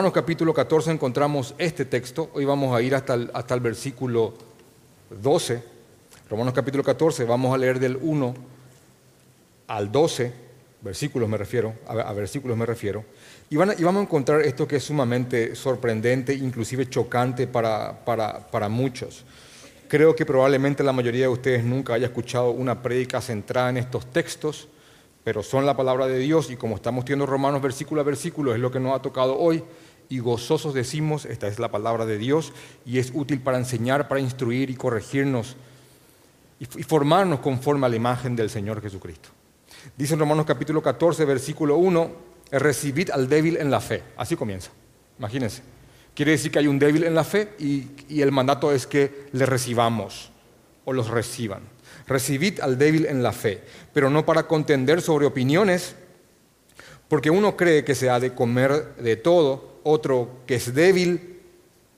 Romanos capítulo 14 encontramos este texto. Hoy vamos a ir hasta el, hasta el versículo 12. Romanos capítulo 14, vamos a leer del 1 al 12, versículos me refiero, a, versículos me refiero. Y, van y, vamos a encontrar esto que es sumamente sorprendente, inclusive chocante para, para, para muchos. Creo que probablemente la mayoría de ustedes nunca haya escuchado una prédica centrada en estos textos, pero son la palabra de Dios y como estamos viendo Romanos versículo a versículo, es lo que nos ha tocado hoy, y gozosos decimos, esta es la palabra de Dios y es útil para enseñar, para instruir y corregirnos y formarnos conforme a la imagen del Señor Jesucristo. Dice en Romanos capítulo 14, versículo 1, recibid al débil en la fe. Así comienza, imagínense. Quiere decir que hay un débil en la fe y, el mandato es que le recibamos o los reciban. Recibid al débil en la fe, pero no para contender sobre opiniones, porque uno cree que se ha de comer de todo, otro que es débil,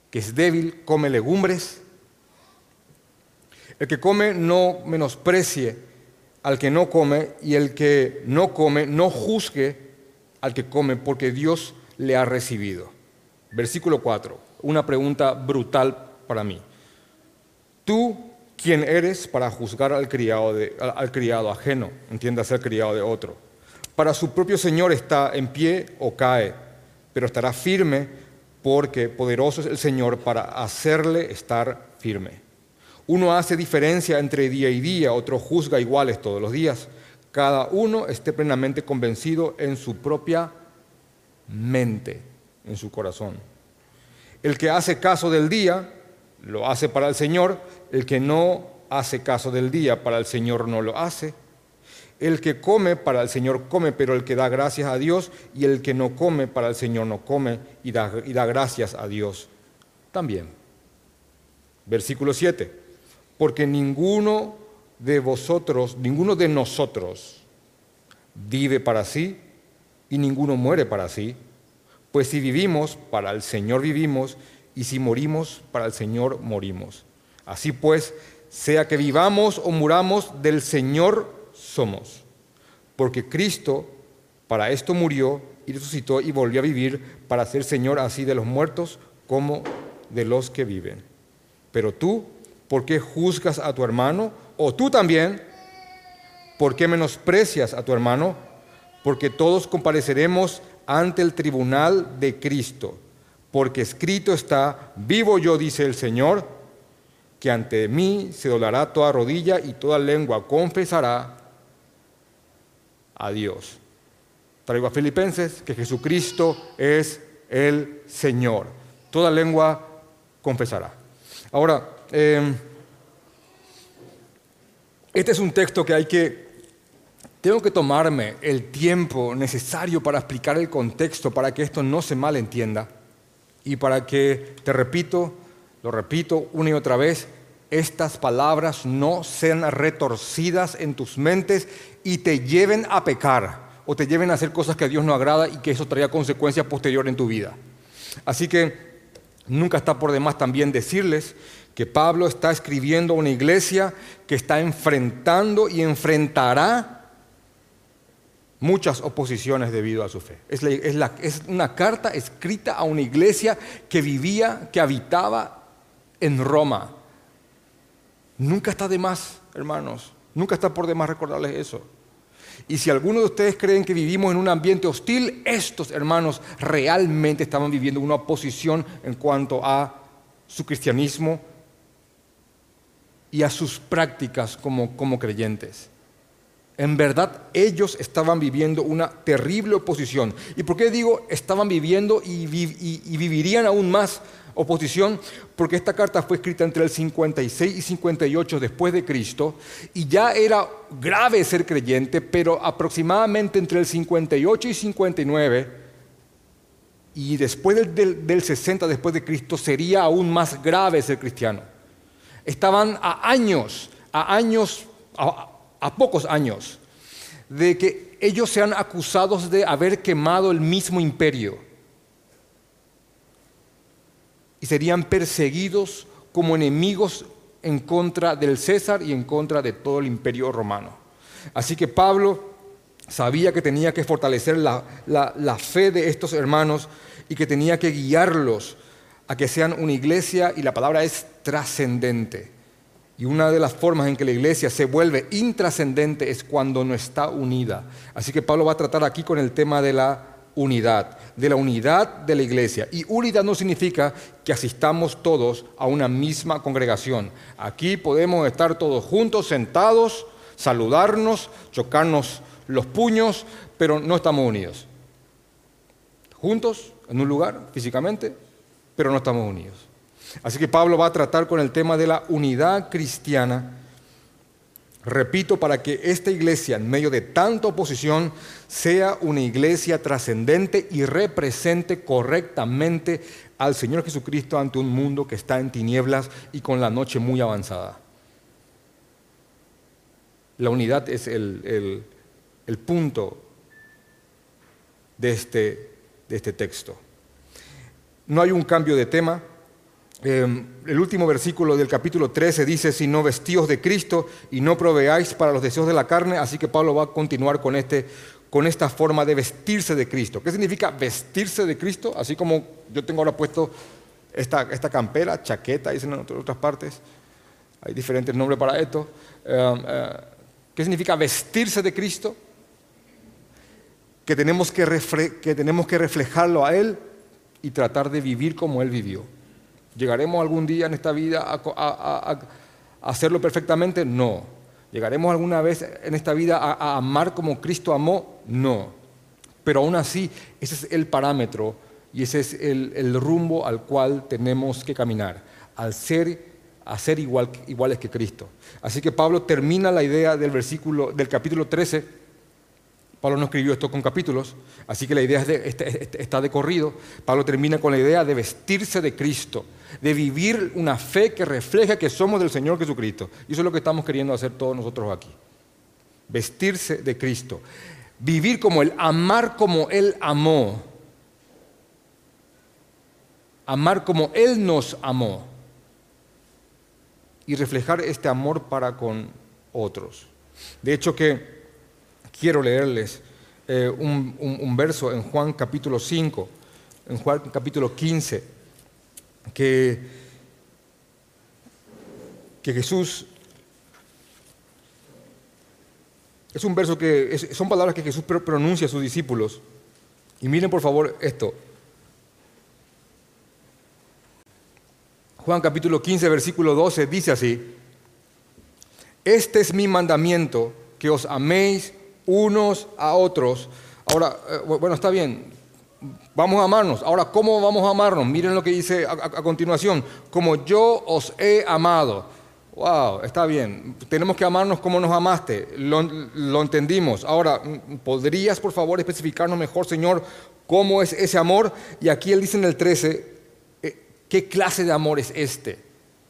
que es débil, come legumbres. El que come no menosprecie al que no come y el que no come no juzgue al que come porque Dios le ha recibido. Versículo 4, una pregunta brutal para mí. ¿Tú quién eres para juzgar al criado, al criado ajeno? Criado de otro. Para su propio Señor está en pie o cae, pero estará firme porque poderoso es el Señor para hacerle estar firme. Uno hace diferencia entre día y día, otro juzga iguales todos los días. Cada uno esté plenamente convencido en su propia mente en su corazón. El que hace caso del día, lo hace para el Señor. El que no hace caso del día, para el Señor no lo hace. El que come, para el Señor come, pero el que da gracias a Dios, y el que no come, para el Señor no come, y da, y da gracias a Dios también. Versículo 7. Porque ninguno de vosotros, ninguno de nosotros vive para sí, y ninguno muere para sí. Pues si vivimos, para el Señor vivimos, y si morimos, para el Señor morimos. Así pues, sea que vivamos o muramos, del Señor somos. Porque Cristo para esto murió y resucitó y volvió a vivir para ser Señor así de los muertos como de los que viven. Pero tú, ¿por qué juzgas a tu hermano? O tú también, ¿por qué menosprecias a tu hermano? Porque todos compareceremos ante el tribunal de Cristo, porque escrito está, vivo yo, dice el Señor, que ante mí se doblará toda rodilla y toda lengua confesará a Dios. Traigo a Filipenses que Jesucristo es el Señor. Toda lengua confesará. Ahora, em, este es un texto que hay que tengo que tomarme el tiempo necesario para explicar el contexto, para que esto no se malentienda y para que, te repito, lo repito una y otra vez, estas palabras no sean retorcidas en tus mentes y te lleven a pecar o te lleven a hacer cosas que a Dios no agrada y que eso traiga consecuencias posteriores en tu vida. Así que nunca está por demás también decirles que Pablo está escribiendo a una iglesia que está enfrentando y enfrentará muchas oposiciones debido a su fe. Es, una carta escrita a una iglesia que vivía, que habitaba en Roma. Nunca está de más, hermanos, nunca está por demás recordarles eso. Y si algunos de ustedes creen que vivimos en un ambiente hostil, estos hermanos realmente estaban viviendo una oposición en cuanto a su cristianismo y a sus prácticas como, como creyentes. En verdad ellos estaban viviendo una terrible oposición. ¿Y por qué digo estaban viviendo y, vivirían aún más oposición? Porque esta carta fue escrita entre el 56 y 58 después de Cristo y ya era grave ser creyente, pero aproximadamente entre el 58 y 59 y después del, 60 después de Cristo sería aún más grave ser cristiano. Estaban a años, a años, a pocos años de que ellos sean acusados de haber quemado el mismo imperio y serían perseguidos como enemigos en contra del César y en contra de todo el imperio romano. Así que Pablo sabía que tenía que fortalecer la, la fe de estos hermanos y que tenía que guiarlos a que sean una iglesia, y la palabra es trascendente. Y una de las formas en que la iglesia se vuelve intrascendente es cuando no está unida. Así que Pablo va a tratar aquí con el tema de la unidad, de la unidad de la iglesia. Y unidad no significa que asistamos todos a una misma congregación. Aquí podemos estar todos juntos, sentados, saludarnos, chocarnos los puños, pero no estamos unidos. Juntos, en un lugar, físicamente, pero no estamos unidos. Así que Pablo va a tratar con el tema de la unidad cristiana. Repito, para que esta iglesia, en medio de tanta oposición, sea una iglesia trascendente y represente correctamente al Señor Jesucristo ante un mundo que está en tinieblas y con la noche muy avanzada. La unidad es el, punto de este, de este texto. No hay un cambio de tema. Em, el último versículo del capítulo 13 dice, si no vestíos de Cristo y no proveáis para los deseos de la carne, así que Pablo va a continuar con, este, con esta forma de vestirse de Cristo. ¿Qué significa vestirse de Cristo? Así como yo tengo ahora puesto esta, campera, chaqueta, dicen en otras partes, hay diferentes nombres para esto. Em, eh, ¿Qué significa vestirse de Cristo? Que tenemos que reflejarlo a Él y tratar de vivir como Él vivió. ¿Llegaremos algún día en esta vida a, hacerlo perfectamente? No. ¿Llegaremos alguna vez en esta vida a, amar como Cristo amó? No. Pero aún así, ese es el parámetro y ese es el, rumbo al cual tenemos que caminar, al ser, a ser igual, iguales que Cristo. Así que Pablo termina la idea del versículo del capítulo 13 Pablo no escribió esto con capítulos, así que la idea este, este, está de corrido. Pablo termina con la idea de vestirse de Cristo, de vivir una fe que refleja que somos del Señor Jesucristo. Y eso es lo que estamos queriendo hacer todos nosotros aquí. Vestirse de Cristo. Vivir como Él, amar como Él amó. Amar como Él nos amó. Y reflejar este amor para con otros. De hecho que quiero leerles eh, un, verso en Juan capítulo 5, en Juan capítulo 15, que, que Jesús... Es un verso que son palabras que Jesús pronuncia a sus discípulos. Y miren por favor esto. Juan capítulo 15, versículo 12 dice así, este es mi mandamiento, que os améis unos a otros. Ahora, eh, bueno, está bien, vamos a amarnos. Ahora, ¿cómo vamos a amarnos? Miren lo que dice a, continuación, como yo os he amado. Wow, está bien. Tenemos que amarnos como nos amaste. Lo, entendimos. Ahora, ¿podrías por favor especificarnos mejor, Señor, cómo es ese amor? Y aquí él dice en el 13, eh, ¿qué clase de amor es este?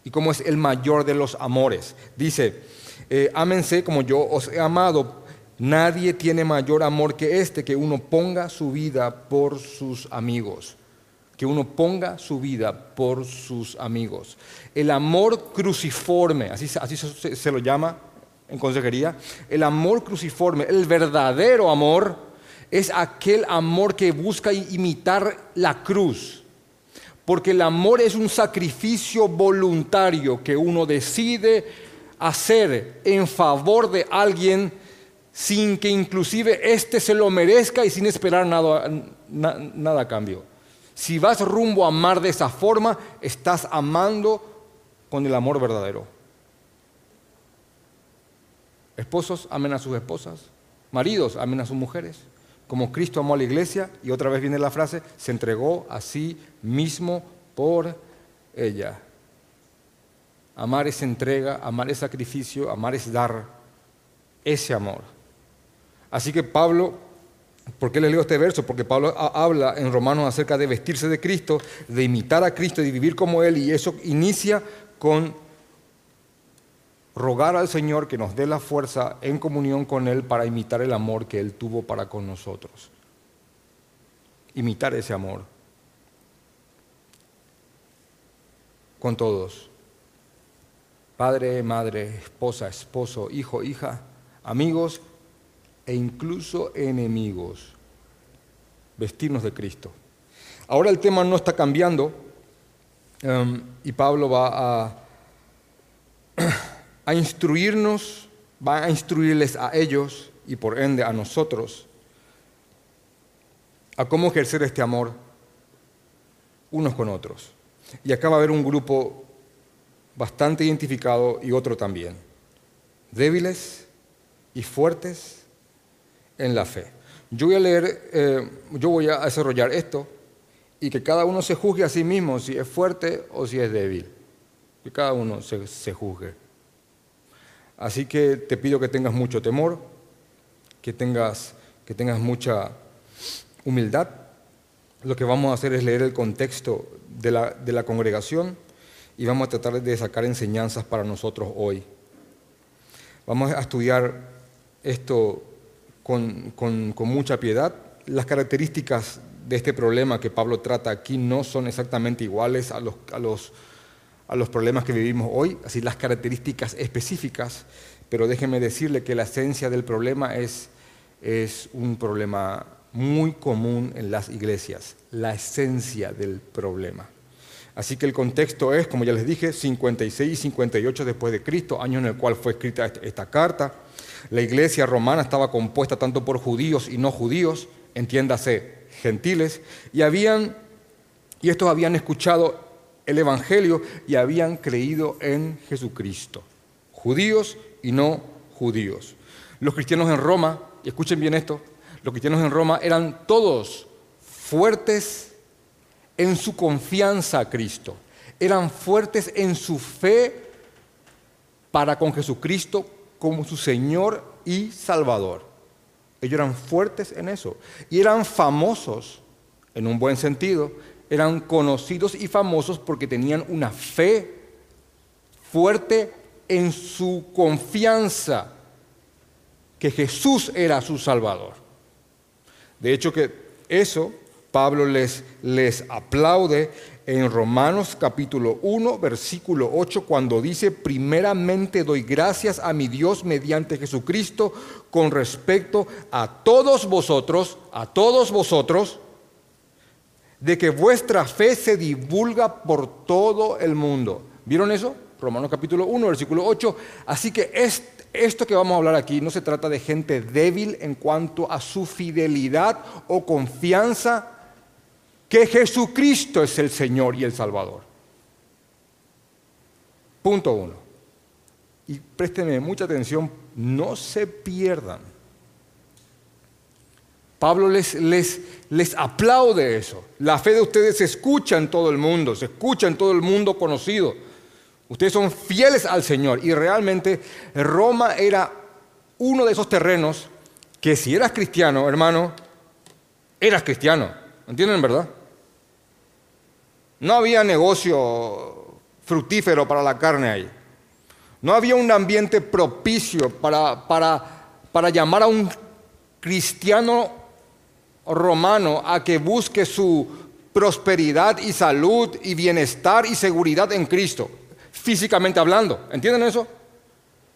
Y cómo es el mayor de los amores. Dice, eh, ámense como yo os he amado. Nadie tiene mayor amor que este, que uno ponga su vida por sus amigos. Que uno ponga su vida por sus amigos. El amor cruciforme, así, se lo llama en consejería, el amor cruciforme, el verdadero amor, es aquel amor que busca imitar la cruz. Porque el amor es un sacrificio voluntario que uno decide hacer en favor de alguien sin que inclusive éste se lo merezca y sin esperar nada, nada a cambio. Si vas rumbo a amar de esa forma, estás amando con el amor verdadero. Esposos amen a sus esposas, maridos amen a sus mujeres, como Cristo amó a la iglesia, y otra vez viene la frase, se entregó a sí mismo por ella. Amar es entrega, amar es sacrificio, amar es dar ese amor. Así que Pablo, ¿por qué les leo este verso? Porque Pablo habla en Romanos acerca de vestirse de Cristo, de imitar a Cristo y de vivir como Él, y eso inicia con rogar al Señor que nos dé la fuerza en comunión con Él para imitar el amor que Él tuvo para con nosotros. Imitar ese amor. Con todos. Padre, madre, esposa, esposo, hijo, hija, amigos e incluso enemigos. Vestirnos de Cristo. Ahora el tema no está cambiando um, y Pablo va a, a instruirnos, va a instruirles a ellos y por ende a nosotros a cómo ejercer este amor unos con otros. Y acá va a haber un grupo bastante identificado y otro también. Débiles y fuertes en la fe. Yo voy a leer, eh, yo voy a desarrollar esto y que cada uno se juzgue a sí mismo si es fuerte o si es débil. Que cada uno se, se juzgue. Así que te pido que tengas mucho temor, que tengas, que tengas mucha humildad. Lo que vamos a hacer es leer el contexto de la, de la congregación y vamos a tratar de sacar enseñanzas para nosotros hoy. Vamos a estudiar esto con, mucha piedad. Las características de este problema que Pablo trata aquí no son exactamente iguales a los problemas que vivimos hoy, así las características específicas, pero déjeme decirle que la esencia del problema es, es un problema muy común en las iglesias, la esencia del problema. Así que el contexto es, como ya les dije, 56 y 58 después de Cristo, año en el cual fue escrita esta carta. La iglesia romana estaba compuesta tanto por judíos y no judíos, entiéndase, gentiles, y habían y estos habían escuchado el evangelio y habían creído en Jesucristo. Judíos y no judíos. Los cristianos en Roma, y escuchen bien esto, los cristianos en Roma eran todos fuertes en su confianza a Cristo, eran fuertes en su fe para con Jesucristo como su Señor y Salvador. Ellos eran fuertes en eso y eran famosos, en un buen sentido, eran conocidos y famosos porque tenían una fe fuerte en su confianza que Jesús era su Salvador. De hecho que eso Pablo les, les aplaude en Romanos capítulo 1, versículo 8, cuando dice, primeramente doy gracias a mi Dios mediante Jesucristo con respecto a todos vosotros, a todos vosotros, de que vuestra fe se divulga por todo el mundo. ¿Vieron eso? Romanos capítulo 1, versículo 8. Así que esto que vamos a hablar aquí no se trata de gente débil en cuanto a su fidelidad o confianza que Jesucristo es el Señor y el Salvador. Punto uno. Y préstenme mucha atención, no se pierdan. Pablo les, les, les aplaude eso. La fe de ustedes se escucha en todo el mundo, se escucha en todo el mundo conocido. Ustedes son fieles al Señor y realmente Roma era uno de esos terrenos que si eras cristiano, hermano, eras cristiano. ¿Entienden, verdad? No había negocio fructífero para la carne ahí. No había un ambiente propicio para, para, para llamar a un cristiano romano a que busque su prosperidad y salud y bienestar y seguridad en Cristo físicamente hablando. ¿Entienden eso?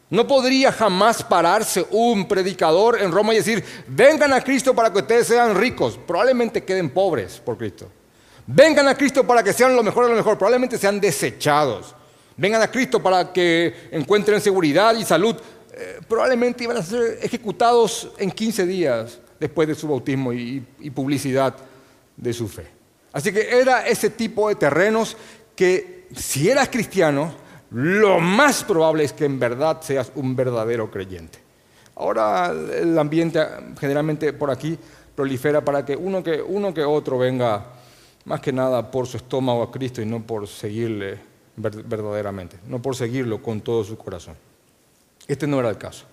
No podría jamás pararse un predicador en Roma y decir, vengan a Cristo para que ustedes sean ricos. Probablemente queden pobres por Cristo. Vengan a Cristo para que sean lo mejor de lo mejor. Probablemente sean desechados. Vengan a Cristo para que encuentren seguridad y salud. Eh, probablemente iban a ser ejecutados en 15 días después de su bautismo y publicidad de su fe. Así que era ese tipo de terrenos que si eras cristiano, lo más probable es que en verdad seas un verdadero creyente. Ahora el ambiente generalmente por aquí prolifera para que uno que, uno que otro venga más que nada por su estómago a Cristo y no por seguirle verdaderamente, no por seguirlo con todo su corazón. Este no era el caso.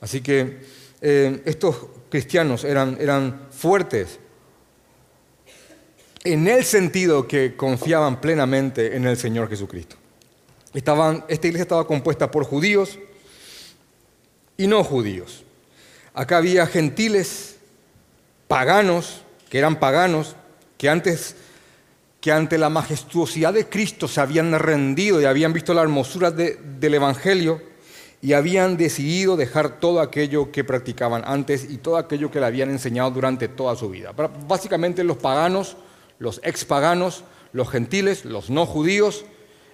Así que eh, estos cristianos eran, eran fuertes, en el sentido que confiaban plenamente en el Señor Jesucristo. Estaban, esta iglesia estaba compuesta por judíos y no judíos. Acá había gentiles, paganos, que eran paganos, que antes que ante la majestuosidad de Cristo se habían rendido y habían visto la hermosura del Evangelio, y habían decidido dejar todo aquello que practicaban antes y todo aquello que le habían enseñado durante toda su vida. Básicamente los paganos, los expaganos, los gentiles, los no judíos,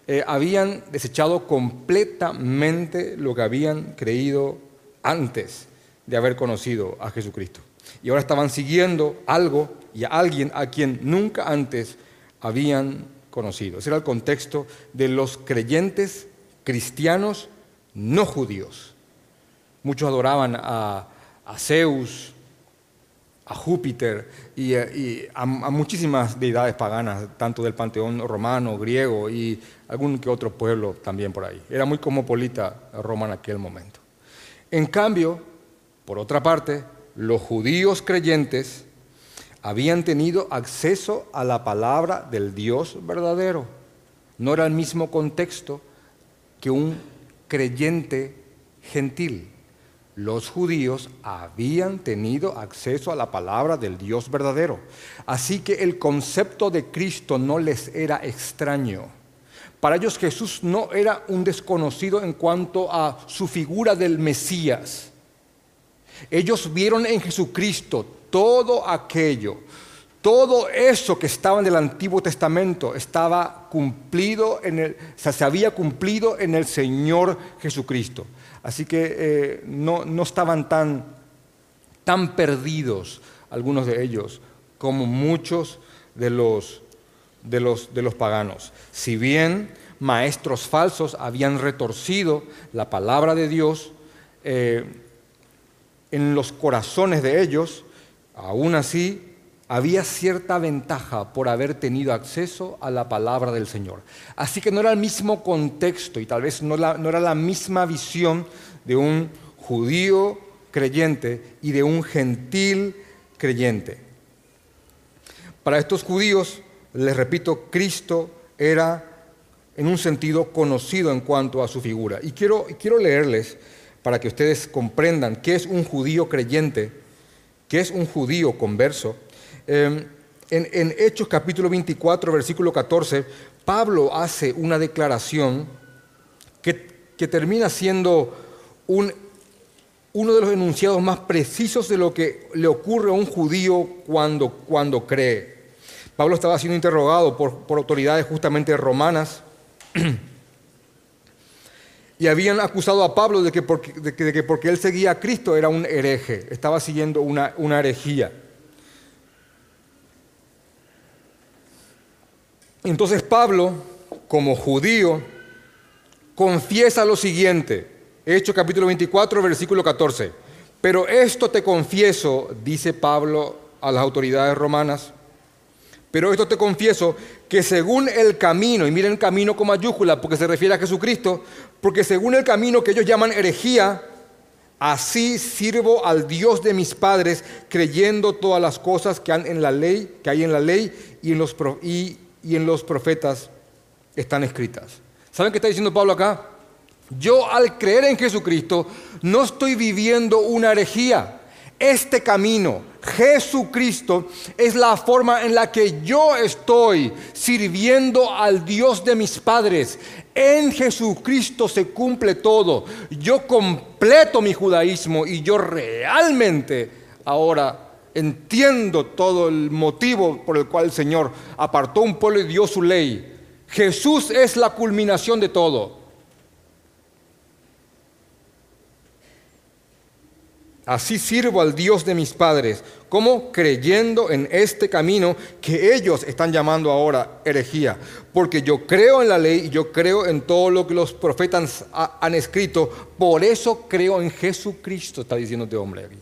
eh, habían desechado completamente lo que habían creído antes de haber conocido a Jesucristo. Y ahora estaban siguiendo algo y a alguien a quien nunca antes habían conocido. Ese era el contexto de los creyentes cristianos no judíos. Muchos adoraban a, Zeus, a Júpiter y, a, muchísimas deidades paganas, tanto del panteón romano, griego y algún que otro pueblo también por ahí. Era muy cosmopolita Roma en aquel momento. En cambio, por otra parte, los judíos creyentes habían tenido acceso a la palabra del Dios verdadero. No era el mismo contexto que un creyente gentil. Los judíos habían tenido acceso a la palabra del Dios verdadero. Así que el concepto de Cristo no les era extraño. Para ellos Jesús no era un desconocido en cuanto a su figura del Mesías. Ellos vieron en Jesucristo todo aquello, todo eso que estaba en el Antiguo Testamento estaba cumplido en el, se había cumplido en el Señor Jesucristo. Así que eh, no, estaban tan, tan perdidos algunos de ellos como muchos de los, de los, de los paganos. Si bien maestros falsos habían retorcido la palabra de Dios eh, en los corazones de ellos, aún así había cierta ventaja por haber tenido acceso a la palabra del Señor. Así que no era el mismo contexto y tal vez no, era la misma visión de un judío creyente y de un gentil creyente. Para estos judíos, les repito, Cristo era en un sentido conocido en cuanto a su figura. Y quiero, quiero leerles para que ustedes comprendan qué es un judío creyente, qué es un judío converso Em, en, Hechos capítulo 24, versículo 14, Pablo hace una declaración que, termina siendo uno de los enunciados más precisos de lo que le ocurre a un judío cuando, cuando cree. Pablo estaba siendo interrogado por, autoridades justamente romanas y habían acusado a Pablo de que porque, de que porque él seguía a Cristo era un hereje, estaba siguiendo una, una herejía. Entonces Pablo, como judío, confiesa lo siguiente, Hechos capítulo 24, versículo 14. Pero esto te confieso, dice Pablo a las autoridades romanas, pero esto te confieso que según el camino, y miren camino con mayúscula porque se refiere a Jesucristo, porque según el camino que ellos llaman herejía, así sirvo al Dios de mis padres, creyendo todas las cosas que, han en la ley, que hay en la ley y en los, y y en los profetas están escritas. ¿Saben qué está diciendo Pablo acá? Yo al creer en Jesucristo no estoy viviendo una herejía. Este camino, Jesucristo, es la forma en la que yo estoy sirviendo al Dios de mis padres. En Jesucristo se cumple todo. Yo completo mi judaísmo y yo realmente ahora entiendo todo el motivo por el cual el Señor apartó un pueblo y dio su ley. Jesús es la culminación de todo. Así sirvo al Dios de mis padres, como creyendo en este camino que ellos están llamando ahora herejía. Porque yo creo en la ley y yo creo en todo lo que los profetas han escrito. Por eso creo en Jesucristo, está diciendo este hombre aquí.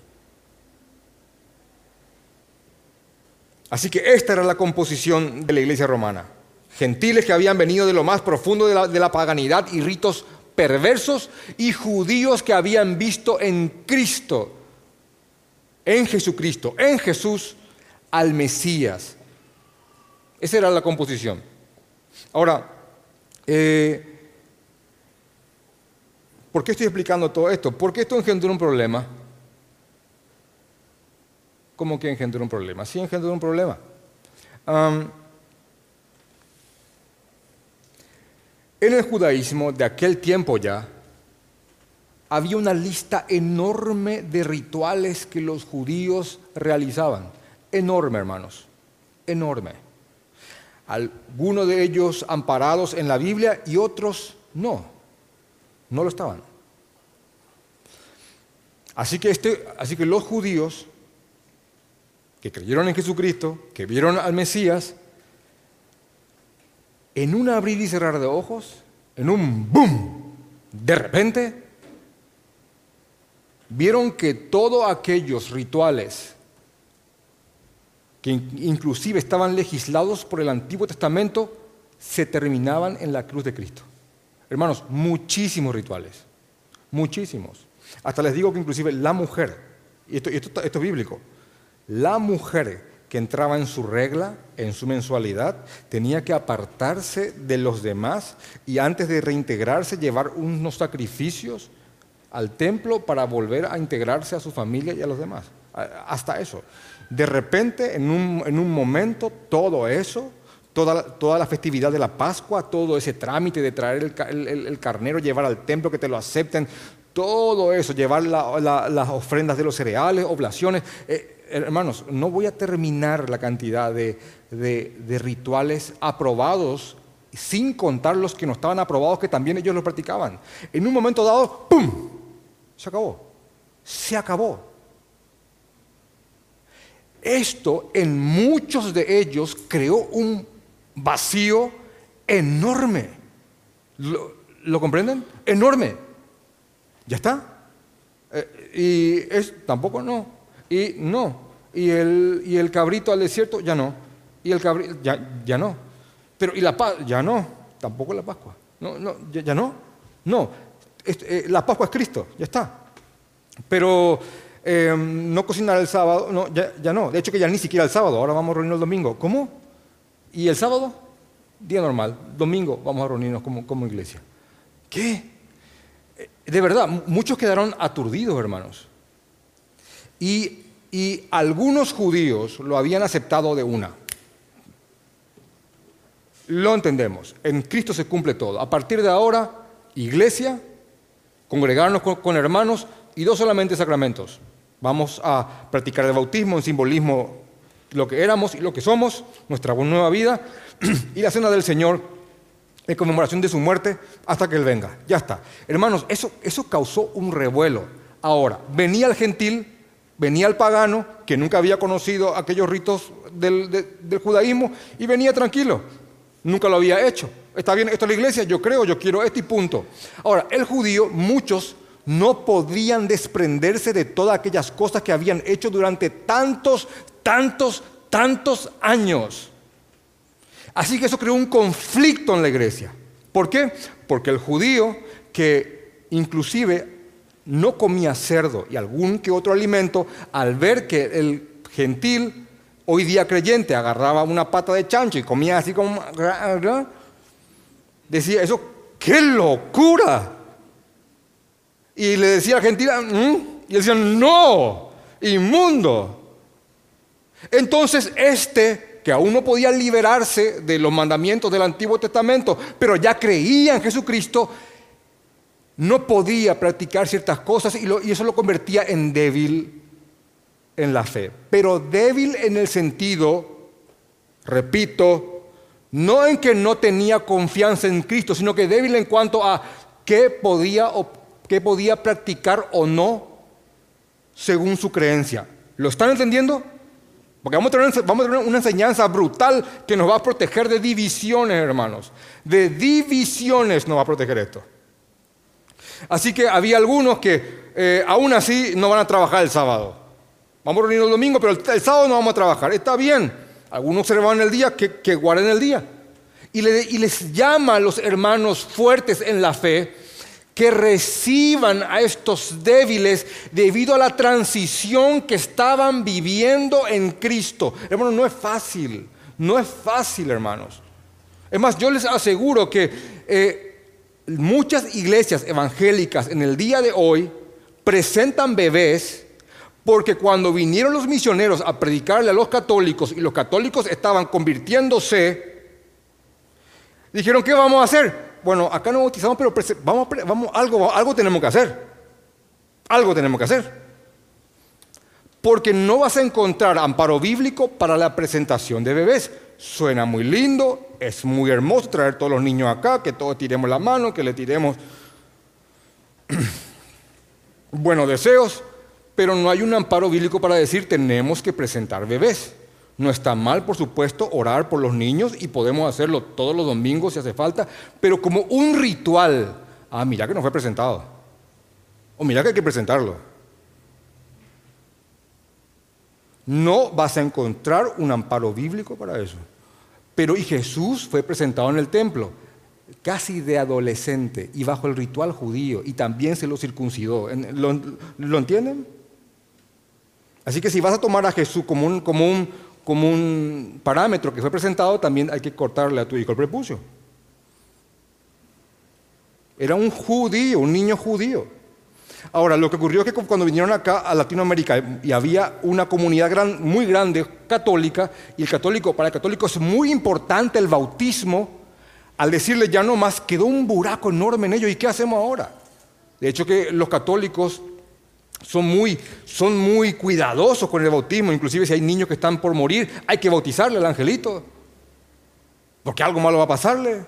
Así que esta era la composición de la iglesia romana. Gentiles que habían venido de lo más profundo de la, paganidad y ritos perversos y judíos que habían visto en Cristo, en Jesucristo, en Jesús, al Mesías. Esa era la composición. Ahora, eh, ¿por qué estoy explicando todo esto? Porque esto engendró un problema ¿Cómo que engendró un problema? Sí engendró un problema. En el judaísmo de aquel tiempo ya, había una lista enorme de rituales que los judíos realizaban. Enorme, hermanos. Enorme. Algunos de ellos amparados en la Biblia y otros no. No lo estaban. Así que, este, así que los judíos que creyeron en Jesucristo, que vieron al Mesías, en un abrir y cerrar de ojos, en un boom, de repente, vieron que todos aquellos rituales que inclusive estaban legislados por el Antiguo Testamento, se terminaban en la cruz de Cristo. Hermanos, muchísimos rituales, muchísimos. Hasta les digo que inclusive la mujer, y esto, esto, esto es bíblico, la mujer que entraba en su regla, en su mensualidad, tenía que apartarse de los demás y antes de reintegrarse llevar unos sacrificios al templo para volver a integrarse a su familia y a los demás. Hasta eso. De repente, en un, momento, todo eso, toda, toda, la festividad de la Pascua, todo ese trámite de traer el, carnero, llevar al templo, que te lo acepten, todo eso, llevar las ofrendas de los cereales, oblaciones. Eh, hermanos, no voy a terminar la cantidad de, rituales aprobados sin contar los que no estaban aprobados, que también ellos lo practicaban. En un momento dado, ¡pum! Se acabó. Se acabó. Esto en muchos de ellos creó un vacío enorme. ¿Lo, comprenden? Enorme. ¿Ya está? Eh, y es, tampoco no. Y no. Y el, y el cabrito al desierto, ya no. Y el cabrito, ya, ya no. Pero, ¿y la paz? Ya no. Tampoco la Pascua. No, no, ya, no. No. Eh, la Pascua es Cristo, ya está. Pero em, no cocinar el sábado, no, ya, no. De hecho, que ya ni siquiera el sábado, ahora vamos a reunirnos el domingo. ¿Cómo? ¿Y el sábado? Día normal. Domingo vamos a reunirnos como, como iglesia. ¿Qué? Eh, de verdad, muchos quedaron aturdidos, hermanos. Y y algunos judíos lo habían aceptado de una. Lo entendemos. En Cristo se cumple todo. A partir de ahora, iglesia, congregarnos con, hermanos y dos solamente sacramentos. Vamos a practicar el bautismo en simbolismo lo que éramos y lo que somos, nuestra nueva vida, y la cena del Señor en conmemoración de su muerte hasta que Él venga. Ya está. Hermanos, eso, eso causó un revuelo. Ahora, venía el gentil Venía el pagano que nunca había conocido aquellos ritos del, judaísmo y venía tranquilo. Nunca lo había hecho. Está bien, esto es la iglesia, yo creo, yo quiero este punto. Ahora, el judío, muchos no podían desprenderse de todas aquellas cosas que habían hecho durante tantos, tantos, tantos años. Así que eso creó un conflicto en la iglesia. ¿Por qué? Porque el judío que inclusive no comía cerdo y algún que otro alimento, al ver que el gentil, hoy día creyente, agarraba una pata de chancho y comía así como... Decía, eso, qué locura. Y le decía al gentil, mm", y decían, no, inmundo. Entonces este, que aún no podía liberarse de los mandamientos del Antiguo Testamento, pero ya creía en Jesucristo, no podía practicar ciertas cosas y, eso lo convertía en débil en la fe. Pero débil en el sentido, repito, no en que no tenía confianza en Cristo, sino que débil en cuanto a qué podía, o, qué podía practicar o no según su creencia. ¿Lo están entendiendo? Porque vamos a, tener, vamos a tener una enseñanza brutal que nos va a proteger de divisiones, hermanos. De divisiones nos va a proteger esto. Así que había algunos que eh, aún así no van a trabajar el sábado. Vamos a reunirnos el domingo, pero el, sábado no vamos a trabajar. Está bien. Algunos observan el día, que, guarden el día. Y, les llama a los hermanos fuertes en la fe que reciban a estos débiles debido a la transición que estaban viviendo en Cristo. Hermanos, no es fácil, no es fácil, hermanos. Es más, yo les aseguro que eh, muchas iglesias evangélicas en el día de hoy presentan bebés porque cuando vinieron los misioneros a predicarle a los católicos y los católicos estaban convirtiéndose, dijeron, ¿qué vamos a hacer? Bueno, acá no bautizamos, pero vamos, vamos, algo, algo tenemos que hacer. algo tenemos que hacer. Porque no vas a encontrar amparo bíblico para la presentación de bebés. Suena muy lindo, es muy hermoso traer todos los niños acá, que todos tiremos la mano, que le tiremos buenos deseos, pero no hay un amparo bíblico para decir tenemos que presentar bebés. No está mal, por supuesto, orar por los niños y podemos hacerlo todos los domingos si hace falta, pero como un ritual. Ah, mira que no fue presentado. O mira que hay que presentarlo. No vas a encontrar un amparo bíblico para eso. Pero y Jesús fue presentado en el templo, casi de adolescente y bajo el ritual judío, y también se lo circuncidó. ¿Lo, ¿lo entienden? Así que si vas a tomar a Jesús como un, como, un, como un parámetro que fue presentado, también hay que cortarle a tu hijo el prepucio. Era un judío, un niño judío. Ahora, lo que ocurrió es que cuando vinieron acá a Latinoamérica y había una comunidad muy grande católica, y el católico, para el católico es muy importante el bautismo, al decirle ya no más, quedó un buraco enorme en ello, ¿y qué hacemos ahora? De hecho que los católicos son muy, son muy cuidadosos con el bautismo, inclusive si hay niños que están por morir, hay que bautizarle al angelito, porque algo malo va a pasarle.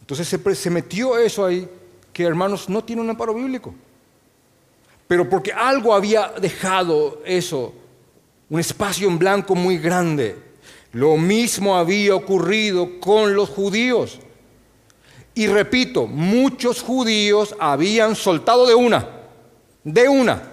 Entonces se, se metió eso ahí, que hermanos no tiene un amparo bíblico pero porque algo había dejado eso, un espacio en blanco muy grande. Lo mismo había ocurrido con los judíos. Y repito, muchos judíos habían soltado de una, de una.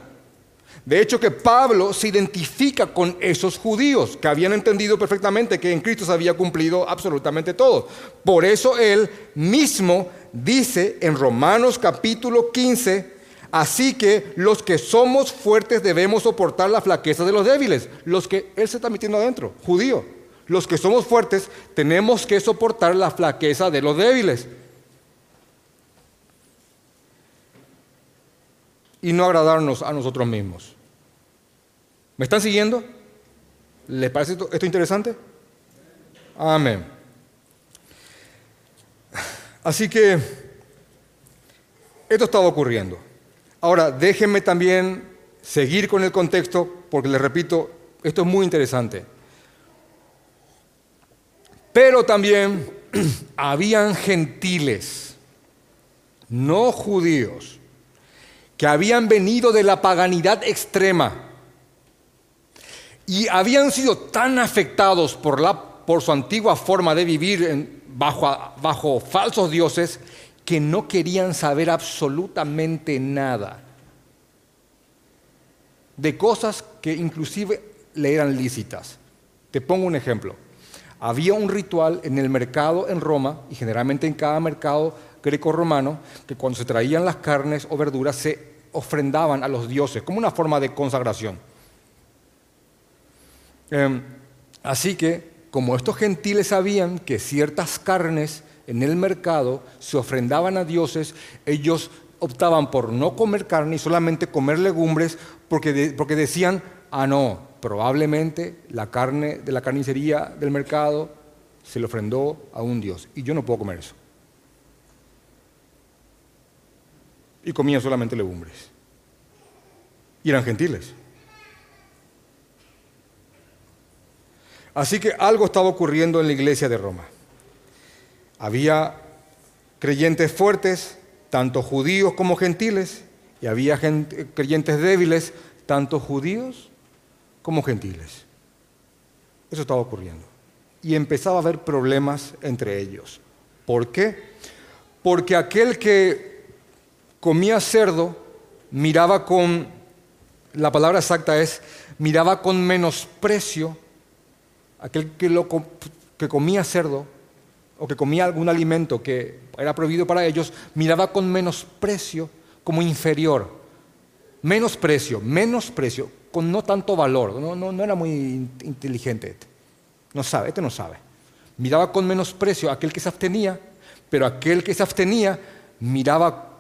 De hecho que Pablo se identifica con esos judíos que habían entendido perfectamente que en Cristo se había cumplido absolutamente todo. Por eso él mismo dice en Romanos capítulo 15, Así que los que somos fuertes debemos soportar la flaqueza de los débiles. Los que Él se está metiendo adentro, judío. Los que somos fuertes tenemos que soportar la flaqueza de los débiles. Y no agradarnos a nosotros mismos. ¿Me están siguiendo? ¿Les parece esto, interesante? Amén. Así que esto estaba ocurriendo. Ahora, déjenme también seguir con el contexto, porque les repito, esto es muy interesante. Pero también habían gentiles, no judíos, que habían venido de la paganidad extrema y habían sido tan afectados por, la, por su antigua forma de vivir bajo, bajo falsos dioses que no querían saber absolutamente nada de cosas que inclusive le eran lícitas. Te pongo un ejemplo. Había un ritual en el mercado en Roma, y generalmente en cada mercado greco-romano, que cuando se traían las carnes o verduras se ofrendaban a los dioses, como una forma de consagración. Em, así que, como estos gentiles sabían que ciertas carnes en el mercado se ofrendaban a dioses, ellos optaban por no comer carne y solamente comer legumbres porque, porque decían, ah, no, probablemente la carne de la carnicería del mercado se le ofrendó a un dios y yo no puedo comer eso. Y comían solamente legumbres. Y eran gentiles. Así que algo estaba ocurriendo en la iglesia de Roma. Había creyentes fuertes, tanto judíos como gentiles, y había creyentes débiles, tanto judíos como gentiles. Eso estaba ocurriendo. Y empezaba a haber problemas entre ellos. ¿Por qué? Porque aquel que comía cerdo miraba con, la palabra exacta es, miraba con menosprecio, aquel que, lo, que comía cerdo o que comía algún alimento que era prohibido para ellos, miraba con menosprecio como inferior. Menosprecio, menosprecio, con no tanto valor. No, no, era muy inteligente. Este. No sabe, este no sabe. Miraba con menosprecio a aquel que se abstenía, pero aquel que se abstenía miraba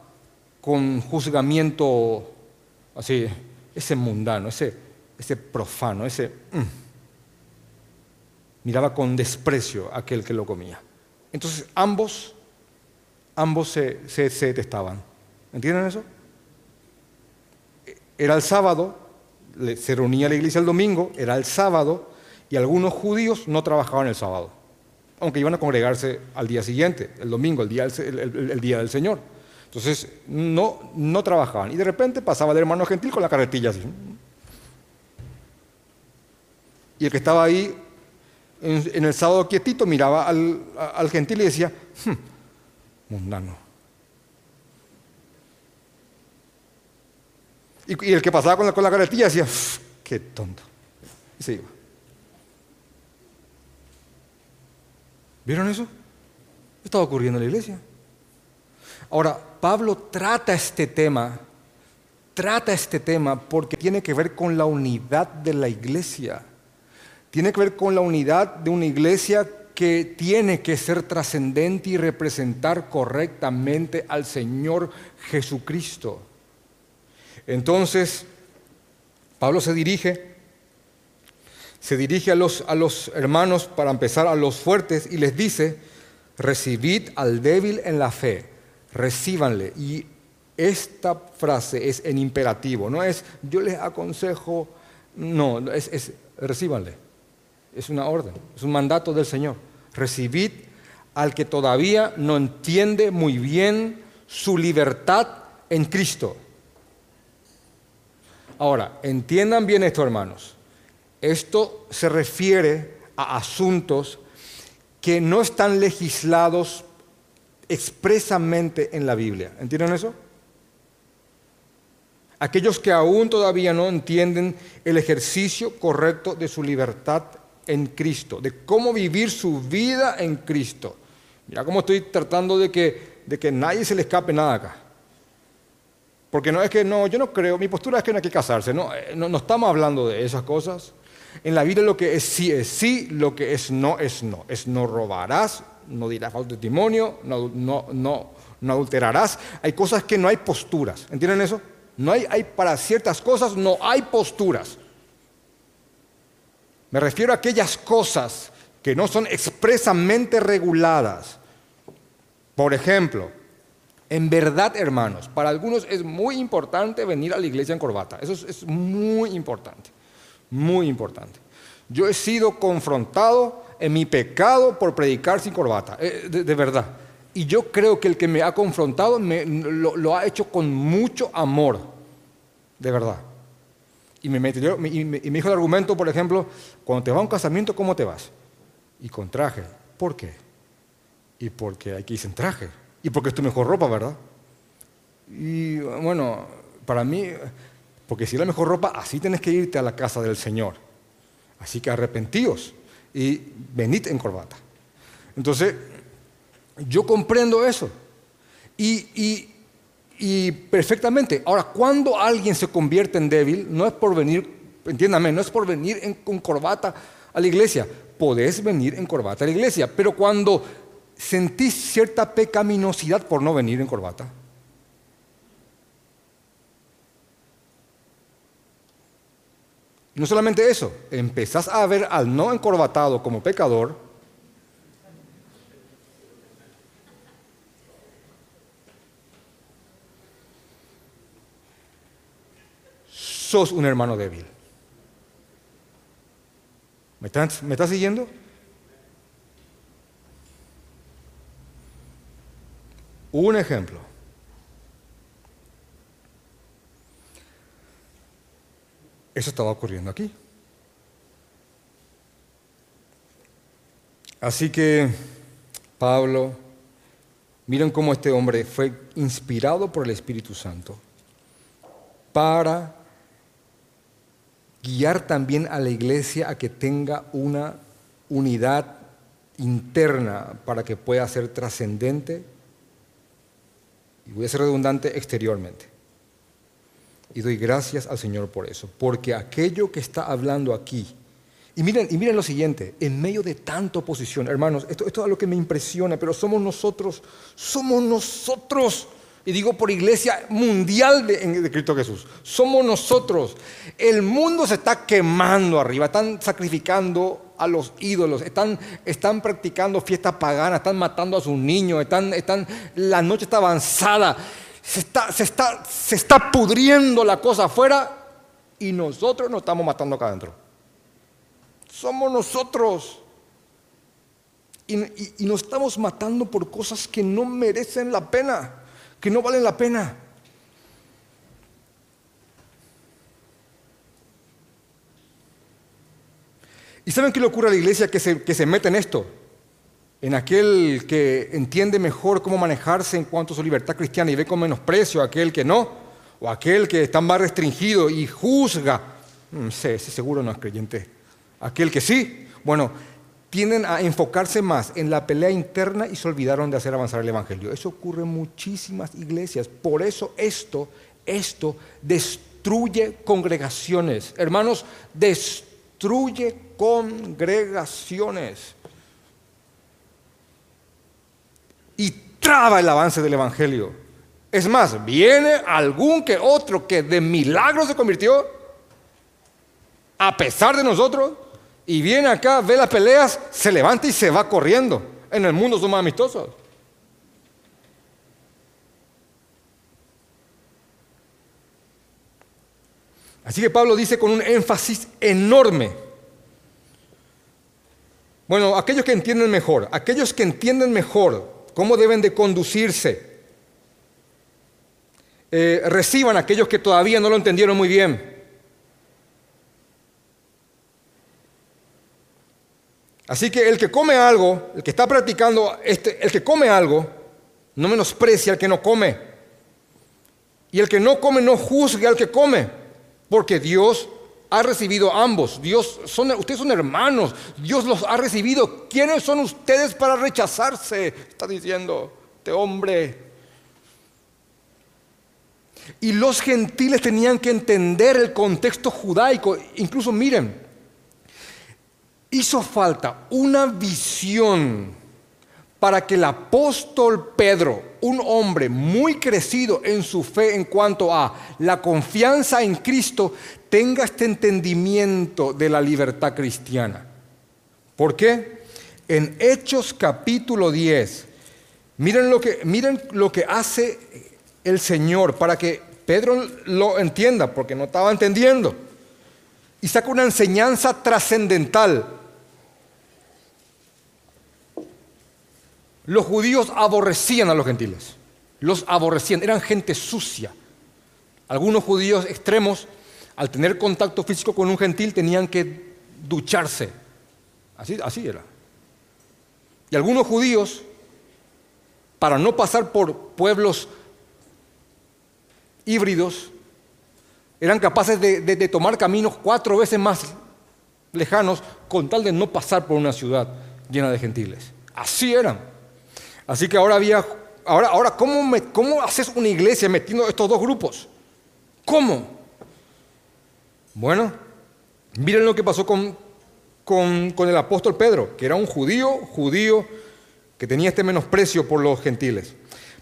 con juzgamiento así, ese mundano, ese, ese profano, ese... Mm. miraba con desprecio aquel que lo comía. Entonces ambos, ambos se, se, detestaban. ¿Entienden eso? era el sábado, se reunía la iglesia el domingo, era el sábado, y algunos judíos no trabajaban el sábado, aunque iban a congregarse al día siguiente, el domingo, el día del, día del Señor. Entonces no, no trabajaban. Y de repente pasaba el hermano gentil con la carretilla así. Y el que estaba ahí en, el sábado quietito miraba al, gentil y decía, hmm, mundano. Y, el que pasaba con la, con la carretilla decía, qué tonto. Y se iba. ¿Vieron eso? Estaba ocurriendo en la iglesia. Ahora, Pablo trata este tema, trata este tema porque tiene que ver con la unidad de la iglesia. Tiene que ver con la unidad de una iglesia que tiene que ser trascendente y representar correctamente al Señor Jesucristo. Entonces, Pablo se dirige, se dirige a los, a los hermanos, para empezar a los fuertes, y les dice, recibid al débil en la fe, recíbanle. Y esta frase es en imperativo, no es yo les aconsejo, no, es, es recíbanle es una orden, es un mandato del Señor. Recibid al que todavía no entiende muy bien su libertad en Cristo. Ahora, entiendan bien esto, hermanos. Esto se refiere a asuntos que no están legislados expresamente en la Biblia. ¿Entienden eso? Aquellos que aún todavía no entienden el ejercicio correcto de su libertad en Cristo, de cómo vivir su vida en Cristo. Mira cómo estoy tratando de que, de que nadie se le escape nada acá. Porque no es que no, yo no creo, mi postura es que no hay que casarse, no, eh, no, estamos hablando de esas cosas. En la vida lo que es sí es sí, lo que es no es no. Es no robarás, no dirás falso testimonio, no, no, no, no adulterarás. Hay cosas que no hay posturas, ¿entienden eso? No hay, hay para ciertas cosas no hay posturas. Me refiero a aquellas cosas que no son expresamente reguladas. Por ejemplo, en verdad, hermanos, para algunos es muy importante venir a la iglesia en corbata. Eso es, muy importante, muy importante. Yo he sido confrontado en mi pecado por predicar sin corbata, eh, de, verdad. Y yo creo que el que me ha confrontado lo ha hecho con mucho amor, de verdad. Y me, y me, dijo el argumento, por ejemplo, cuando te vas a un casamiento, ¿cómo te vas? Y con traje. ¿Por qué? Y porque hay que irse en traje. Y porque es tu mejor ropa, ¿verdad? Y bueno, para mí, porque si es la mejor ropa, así tienes que irte a la casa del Señor. Así que arrepentíos y venid en corbata. Entonces, yo comprendo eso. y perfectamente. Ahora, cuando alguien se convierte en débil, no es por venir, entiéndame, no es por venir en, con corbata a la iglesia. Podés venir en corbata a la iglesia, pero cuando sentís cierta pecaminosidad por no venir en corbata, no solamente eso, empezás a ver al no encorbatado como pecador, sos un hermano débil. ¿Me estás, ¿Me siguiendo? Un ejemplo. Eso estaba ocurriendo aquí. Así que Pablo, miren cómo este hombre fue inspirado por el Espíritu Santo para guiar también a la iglesia a que tenga una unidad interna para que pueda ser trascendente y voy a ser redundante exteriormente. Y doy gracias al Señor por eso, porque aquello que está hablando aquí, y miren, y miren lo siguiente, en medio de tanta oposición, hermanos, esto, esto es lo que me impresiona, pero somos nosotros, somos nosotros y digo por iglesia mundial de, Cristo Jesús. Somos nosotros. El mundo se está quemando arriba, están sacrificando a los ídolos, están, están practicando fiestas paganas, están matando a sus niños, están, están, la noche está avanzada, se está, se, está, se está pudriendo la cosa afuera y nosotros nos estamos matando acá adentro. Somos nosotros. Y, y, nos estamos matando por cosas que no merecen la pena, que no valen la pena. ¿Y saben qué le ocurre a la iglesia que se, que se mete en esto? En aquel que entiende mejor cómo manejarse en cuanto a su libertad cristiana y ve con menosprecio a aquel que no, o aquel que está más restringido y juzga. No sé, ese seguro no es creyente. Aquel que sí, bueno, tienden a enfocarse más en la pelea interna y se olvidaron de hacer avanzar el Evangelio. Eso ocurre en muchísimas iglesias. Por eso esto, esto destruye congregaciones. Hermanos, destruye congregaciones y traba el avance del Evangelio. Es más, viene algún que otro que de milagro se convirtió, a pesar de nosotros, y viene acá, ve las peleas, se levanta y se va corriendo. En el mundo somos amistosos. Así que Pablo dice con un énfasis enorme. Bueno, aquellos que entienden mejor, aquellos que entienden mejor cómo deben de conducirse, eh, reciban a aquellos que todavía no lo entendieron muy bien. Así que el que come algo, el que está practicando, este, el que come algo, no menosprecia al que no come. Y el que no come no juzgue al que come. Porque Dios ha recibido a ambos. Dios son, ustedes son hermanos. Dios los ha recibido. ¿Quiénes son ustedes para rechazarse? Está diciendo este hombre. Y los gentiles tenían que entender el contexto judaico. Incluso miren, hizo falta una visión para que el apóstol Pedro, un hombre muy crecido en su fe en cuanto a la confianza en Cristo, tenga este entendimiento de la libertad cristiana. ¿Por qué? En Hechos capítulo 10, miren lo que, miren lo que hace el Señor para que Pedro lo entienda, porque no estaba entendiendo. Y saca una enseñanza trascendental Los judíos aborrecían a los gentiles, los aborrecían, eran gente sucia. Algunos judíos extremos, al tener contacto físico con un gentil, tenían que ducharse. Así, era. Y algunos judíos, para no pasar por pueblos híbridos, eran capaces de, de, tomar caminos cuatro veces más lejanos con tal de no pasar por una ciudad llena de gentiles. Así eran. Así que ahora había, ahora, ahora ¿cómo, ¿cómo haces una iglesia metiendo estos dos grupos? ¿Cómo? Bueno, miren lo que pasó con, con, con el apóstol Pedro, que era un judío, judío, que tenía este menosprecio por los gentiles.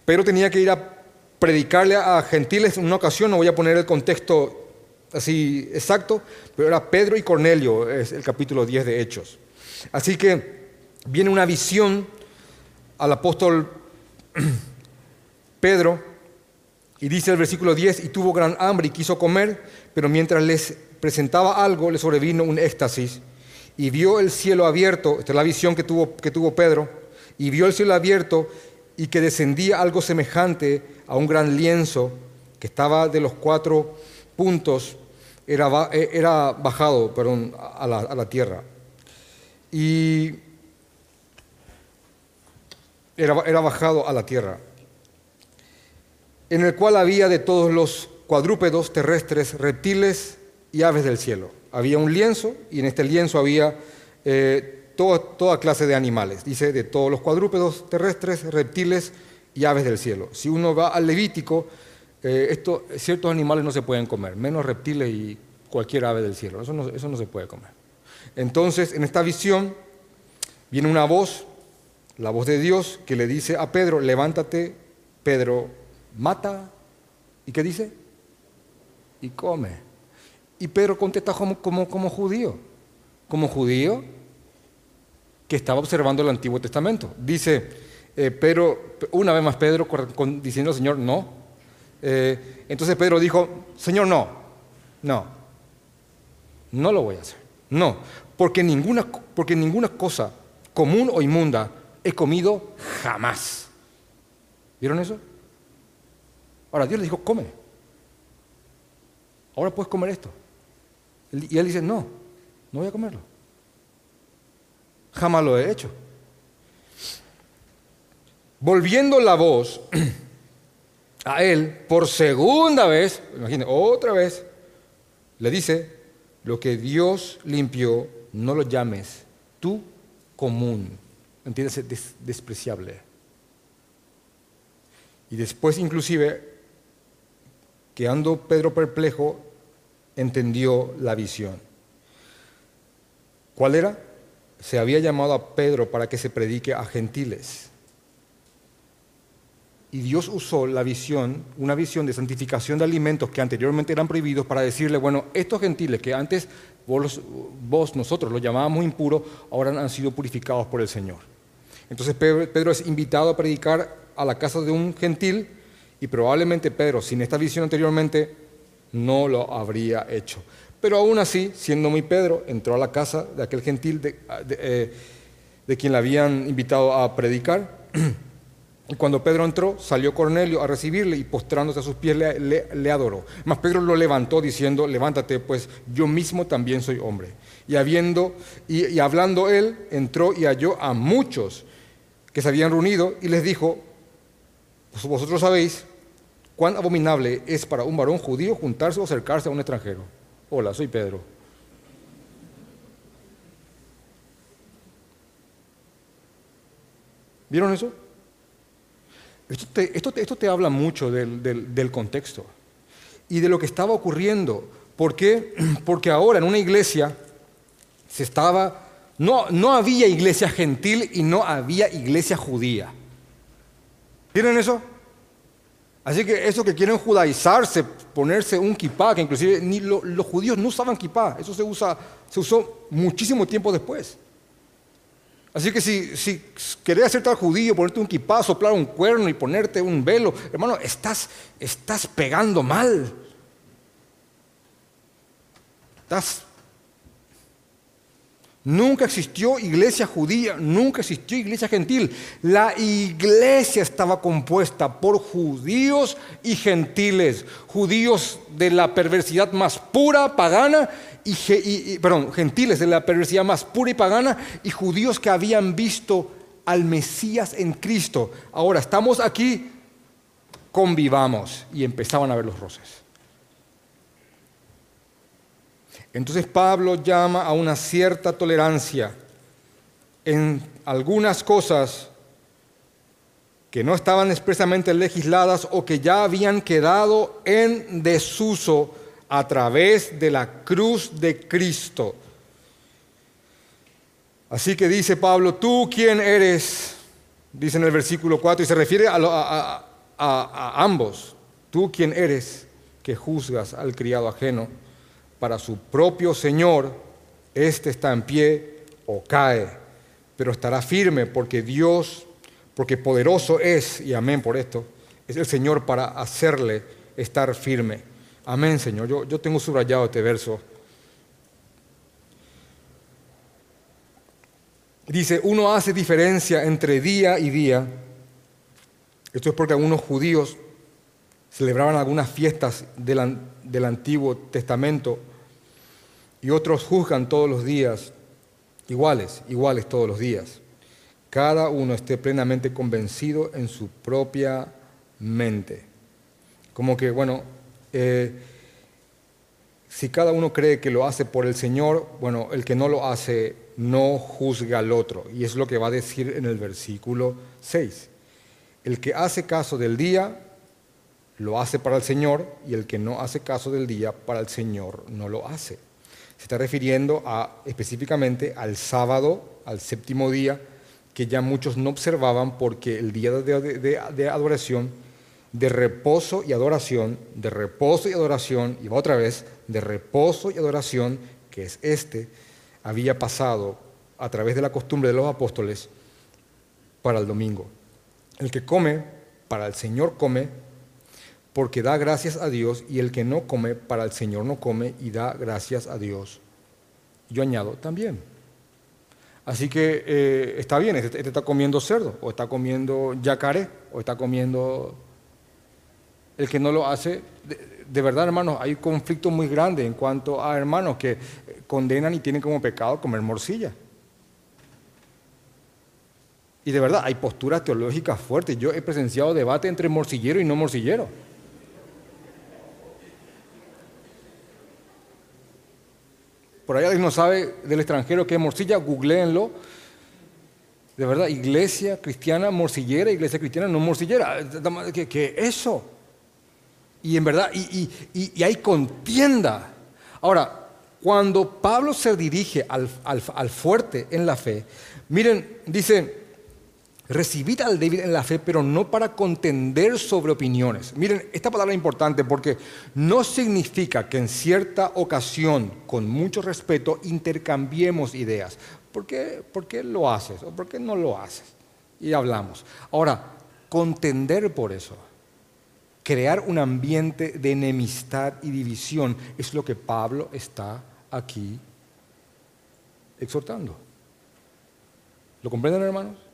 Pero tenía que ir a predicarle a gentiles en una ocasión, no voy a poner el contexto así exacto, pero era Pedro y Cornelio, es el capítulo 10 de Hechos. Así que viene una visión al apóstol Pedro y dice el versículo 10, y tuvo gran hambre y quiso comer, pero mientras les presentaba algo, le sobrevino un éxtasis y vio el cielo abierto, esta es la visión que tuvo, que tuvo Pedro, y vio el cielo abierto y que descendía algo semejante a un gran lienzo que estaba de los cuatro puntos, era, era bajado perdón, a, la, a la tierra. Y era, bajado a la tierra, en el cual había de todos los cuadrúpedos terrestres, reptiles y aves del cielo. Había un lienzo y en este lienzo había eh, toda, clase de animales. Dice de todos los cuadrúpedos terrestres, reptiles y aves del cielo. Si uno va al Levítico, eh, ciertos animales no se pueden comer, menos reptiles y cualquier ave del cielo. Eso no, eso no se puede comer. Entonces, en esta visión viene una voz la voz de Dios que le dice a Pedro, levántate, Pedro, mata. ¿Y qué dice? Y come. Y Pedro contesta como, como, judío, como judío que estaba observando el Antiguo Testamento. Dice, eh, pero una vez más Pedro diciendo, Señor, no. Eh, entonces Pedro dijo, Señor, no, no. no lo voy a hacer. No, porque ninguna, porque ninguna cosa común o inmunda he comido jamás. ¿Vieron eso? Ahora Dios le dijo, come. Ahora puedes comer esto. Y él dice, no, no voy a comerlo. Jamás lo he hecho. Volviendo la voz a él por segunda vez, imagínate, otra vez, le dice, lo que Dios limpió, no lo llames tú común. ¿Entiendes? despreciable. Y después inclusive, quedando Pedro perplejo, entendió la visión. ¿Cuál era? Se había llamado a Pedro para que se predique a gentiles. Y Dios usó la visión, una visión de santificación de alimentos que anteriormente eran prohibidos para decirle, bueno, estos gentiles que antes vos, nosotros los llamábamos impuros, ahora han sido purificados por el Señor. Entonces Pedro es invitado a predicar a la casa de un gentil y probablemente Pedro, sin esta visión anteriormente, no lo habría hecho. Pero aún así, siendo muy Pedro, entró a la casa de aquel gentil de, eh, quien le habían invitado a predicar. Y cuando Pedro entró, salió Cornelio a recibirle y postrándose a sus pies le, adoró. Mas Pedro lo levantó diciendo, levántate, pues yo mismo también soy hombre. Y, habiendo, y, hablando él, entró y halló a muchos que se habían reunido y les dijo, pues vosotros sabéis cuán abominable es para un varón judío juntarse o acercarse a un extranjero. Hola, soy Pedro. ¿Vieron eso? Esto te, habla mucho del, contexto y de lo que estaba ocurriendo. ¿Por qué? Porque ahora en una iglesia se estaba, no, no había iglesia gentil y no había iglesia judía. ¿Tienen eso? Así que eso que quieren judaizarse, ponerse un kipá, que inclusive los judíos no usaban kipá, eso se, usa, se usó muchísimo tiempo después. Así que si, si querés hacerte al judío, ponerte un kipá, soplar un cuerno y ponerte un velo, hermano, estás, estás pegando mal. Estás Nunca existió iglesia judía, nunca existió iglesia gentil. La iglesia estaba compuesta por judíos y gentiles, judíos de la perversidad más pura, pagana, y, perdón, gentiles de la perversidad más pura y pagana, y judíos que habían visto al Mesías en Cristo. Ahora estamos aquí, convivamos, y empezaban a ver los roces. Entonces Pablo llama a una cierta tolerancia en algunas cosas que no estaban expresamente legisladas o que ya habían quedado en desuso a través de la cruz de Cristo. Así que dice Pablo, tú quién eres, dice en el versículo 4, y se refiere a, a ambos, tú quién eres que juzgas al criado ajeno para su propio Señor, éste está en pie o cae, pero estará firme porque Dios, porque poderoso es, y amén por esto, es el Señor para hacerle estar firme. Amén, Señor. Yo, yo tengo subrayado este verso. Dice, uno hace diferencia entre día y día. Esto es porque algunos judíos celebraban algunas fiestas del, Antiguo Testamento y otros juzgan todos los días, iguales, iguales todos los días. Cada uno esté plenamente convencido en su propia mente. Como que, bueno, eh, si cada uno cree que lo hace por el Señor, bueno, el que no lo hace no juzga al otro. Y es lo que va a decir en el versículo 6. El que hace caso del día, lo hace para el Señor y el que no hace caso del día para el Señor no lo hace. Se está refiriendo específicamente al sábado, al séptimo día, que ya muchos no observaban porque el día de, adoración, de reposo y adoración, de reposo y adoración, y va otra vez, de reposo y adoración, que es este, había pasado a través de la costumbre de los apóstoles para el domingo. El que come, para el Señor come, porque da gracias a Dios y el que no come para el Señor no come y da gracias a Dios Yo añado también. Así que eh, está bien, este, este, está comiendo cerdo, o está comiendo yacaré, o está comiendo... El que no lo hace, de, verdad hermanos, hay conflicto muy grande en cuanto a hermanos que condenan y tienen como pecado comer morcilla. Y de verdad, hay posturas teológicas fuertes. Yo he presenciado debate entre morcillero y no morcillero. Por ahí alguien no sabe del extranjero qué es morcilla, googleenlo. De verdad, iglesia cristiana morcillera, iglesia cristiana no morcillera. ¿Qué, es eso? Y en verdad, y, hay contienda. Ahora, cuando Pablo se dirige al, al fuerte en la fe, miren, dice, Recibid al débil en la fe, pero no para contender sobre opiniones. Miren, esta palabra es importante porque no significa que en cierta ocasión, con mucho respeto, intercambiemos ideas. ¿Por qué, ¿Por qué lo haces o por qué no lo haces? Y hablamos. Ahora, contender por eso, crear un ambiente de enemistad y división, es lo que Pablo está aquí exhortando. ¿Lo comprenden, hermanos?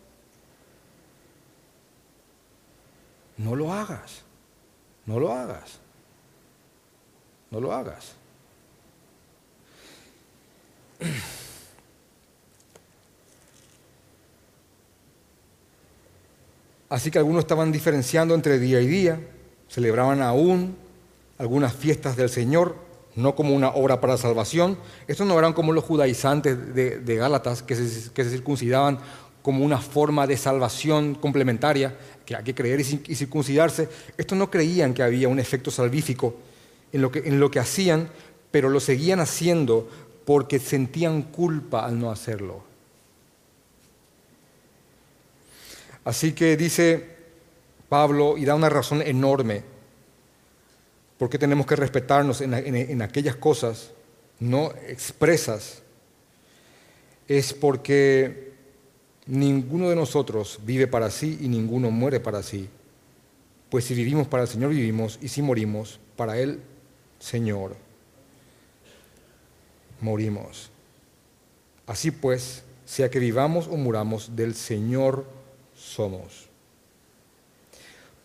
No lo hagas. No lo hagas. No lo hagas. Así que algunos estaban diferenciando entre día y día, celebraban aún algunas fiestas del Señor, no como una obra para salvación. Estos no eran como los judaizantes de, Gálatas que que se circuncidaban como una forma de salvación complementaria, que hay que creer y circuncidarse. Estos no creían que había un efecto salvífico en lo que, en lo que hacían, pero lo seguían haciendo porque sentían culpa al no hacerlo. Así que dice Pablo y da una razón enorme por qué tenemos que respetarnos en aquellas cosas no expresas. Es porque Ninguno de nosotros vive para sí y ninguno muere para sí. Pues si vivimos para el Señor vivimos y si morimos para el Señor morimos. Así pues, sea que vivamos o muramos, del Señor somos.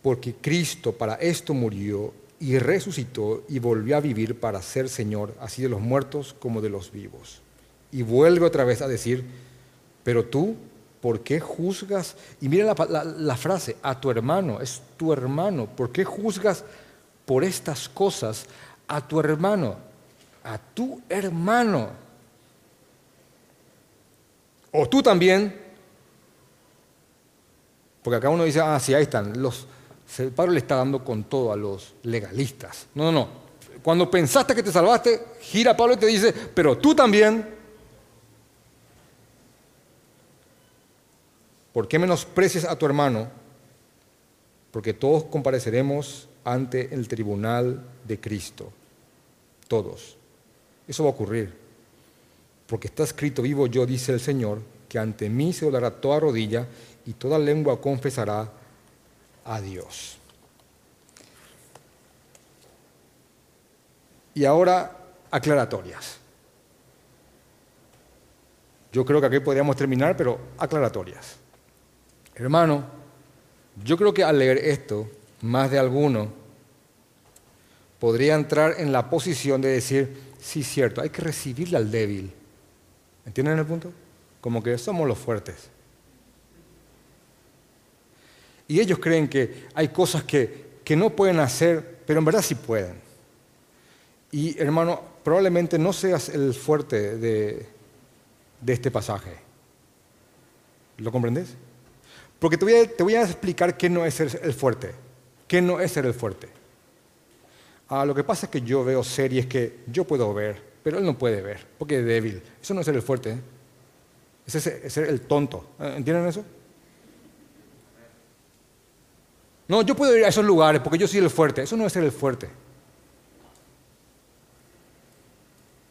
Porque Cristo para esto murió y resucitó y volvió a vivir para ser Señor, así de los muertos como de los vivos. Y vuelve otra vez a decir, pero tú ¿Por qué juzgas? Y mira la, frase, a tu hermano, es tu hermano. ¿Por qué juzgas por estas cosas a tu hermano? A tu hermano. O tú también. Porque acá uno dice, ah, sí, ahí están. Los, Pablo le está dando con todo a los legalistas. No, no, no. Cuando pensaste que te salvaste, gira Pablo y te dice, pero tú también ¿Por qué menosprecias a tu hermano? Porque todos compareceremos ante el tribunal de Cristo. Todos. Eso va a ocurrir. Porque está escrito, vivo yo, dice el Señor, que ante mí se doblará toda rodilla y toda lengua confesará a Dios. Y ahora, aclaratorias. Yo creo que aquí podríamos terminar, pero aclaratorias. Hermano, yo creo que al leer esto, más de alguno podría entrar en la posición de decir, sí, cierto, hay que recibirle al débil. ¿Entienden el punto? Como que somos los fuertes. Y ellos creen que hay cosas que, no pueden hacer, pero en verdad sí pueden. Y hermano, probablemente no seas el fuerte de, de este pasaje. ¿Lo comprendes? Porque te voy, a, explicar qué no es ser el fuerte. ¿Qué no es ser el fuerte? Ah, lo que pasa es que yo veo series que yo puedo ver, pero él no puede ver, porque es débil. Eso no es ser el fuerte. ¿eh? Es, ser el tonto. ¿eh? ¿Entienden eso? No, yo puedo ir a esos lugares porque yo soy el fuerte. Eso no es ser el fuerte.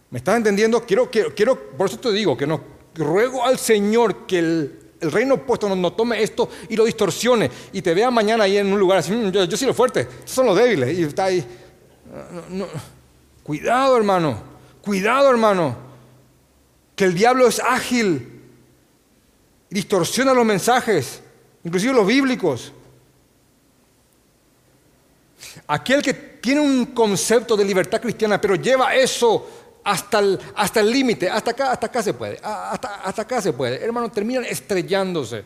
¿Me estás entendiendo? Quiero, quiero, quiero, por eso te digo que no ruego al Señor que el el reino opuesto no, tome esto y lo distorsione y te vea mañana ahí en un lugar así, mm, yo, soy lo fuerte, son los débiles y está ahí. Cuidado hermano, cuidado hermano. que el diablo es ágil, distorsiona los mensajes, inclusive los bíblicos. Aquel que tiene un concepto de libertad cristiana, pero lleva eso hasta el hasta límite, hasta acá, hasta acá se puede, hasta, hasta acá se puede. Hermanos, terminan estrellándose.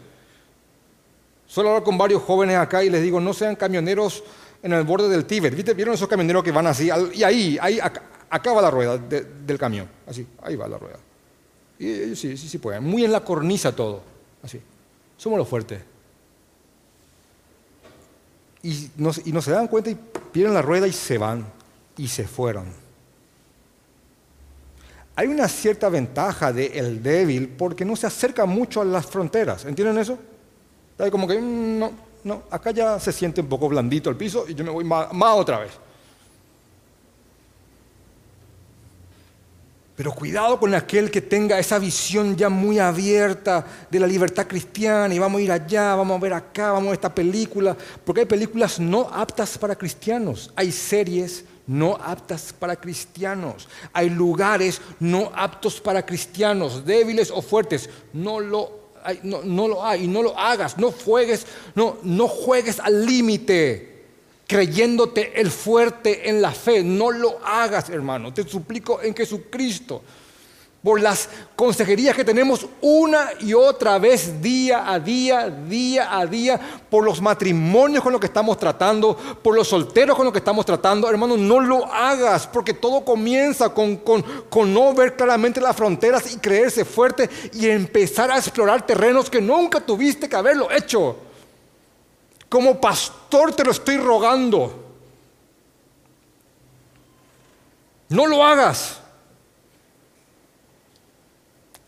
Solo hablo con varios jóvenes acá y les digo, no sean camioneros en el borde del Tíbet. ¿Vieron esos camioneros que van así? Y ahí, ahí acá, va la rueda del camión. Así, ahí va la rueda. Y sí, sí, sí pueden. Muy en la cornisa todo. Así. Somos los fuertes. Y no, y no se dan cuenta y pierden la rueda y se van. Y se fueron. Hay una cierta ventaja del el débil porque no se acerca mucho a las fronteras. ¿Entienden eso? Como que, mm, no, no, acá ya se siente un poco blandito el piso y yo me voy más, otra vez. Pero cuidado con aquel que tenga esa visión ya muy abierta de la libertad cristiana y vamos a ir allá, vamos a ver acá, vamos a ver esta película, porque hay películas no aptas para cristianos, hay series no aptas para cristianos, hay lugares no aptos para cristianos, débiles o fuertes, no lo no, no lo hay, no lo hagas, no juegues, no juegues al límite creyéndote el fuerte en la fe. No lo hagas, hermano. Te suplico en Jesucristo por las consejerías que tenemos una y otra vez, día a día, día a día, por los matrimonios con los que estamos tratando, por los solteros con los que estamos tratando. Hermano, no lo hagas, porque todo comienza con, con, con no ver claramente las fronteras y creerse fuerte y empezar a explorar terrenos que nunca tuviste que haberlo hecho. Como pastor te lo estoy rogando. No lo hagas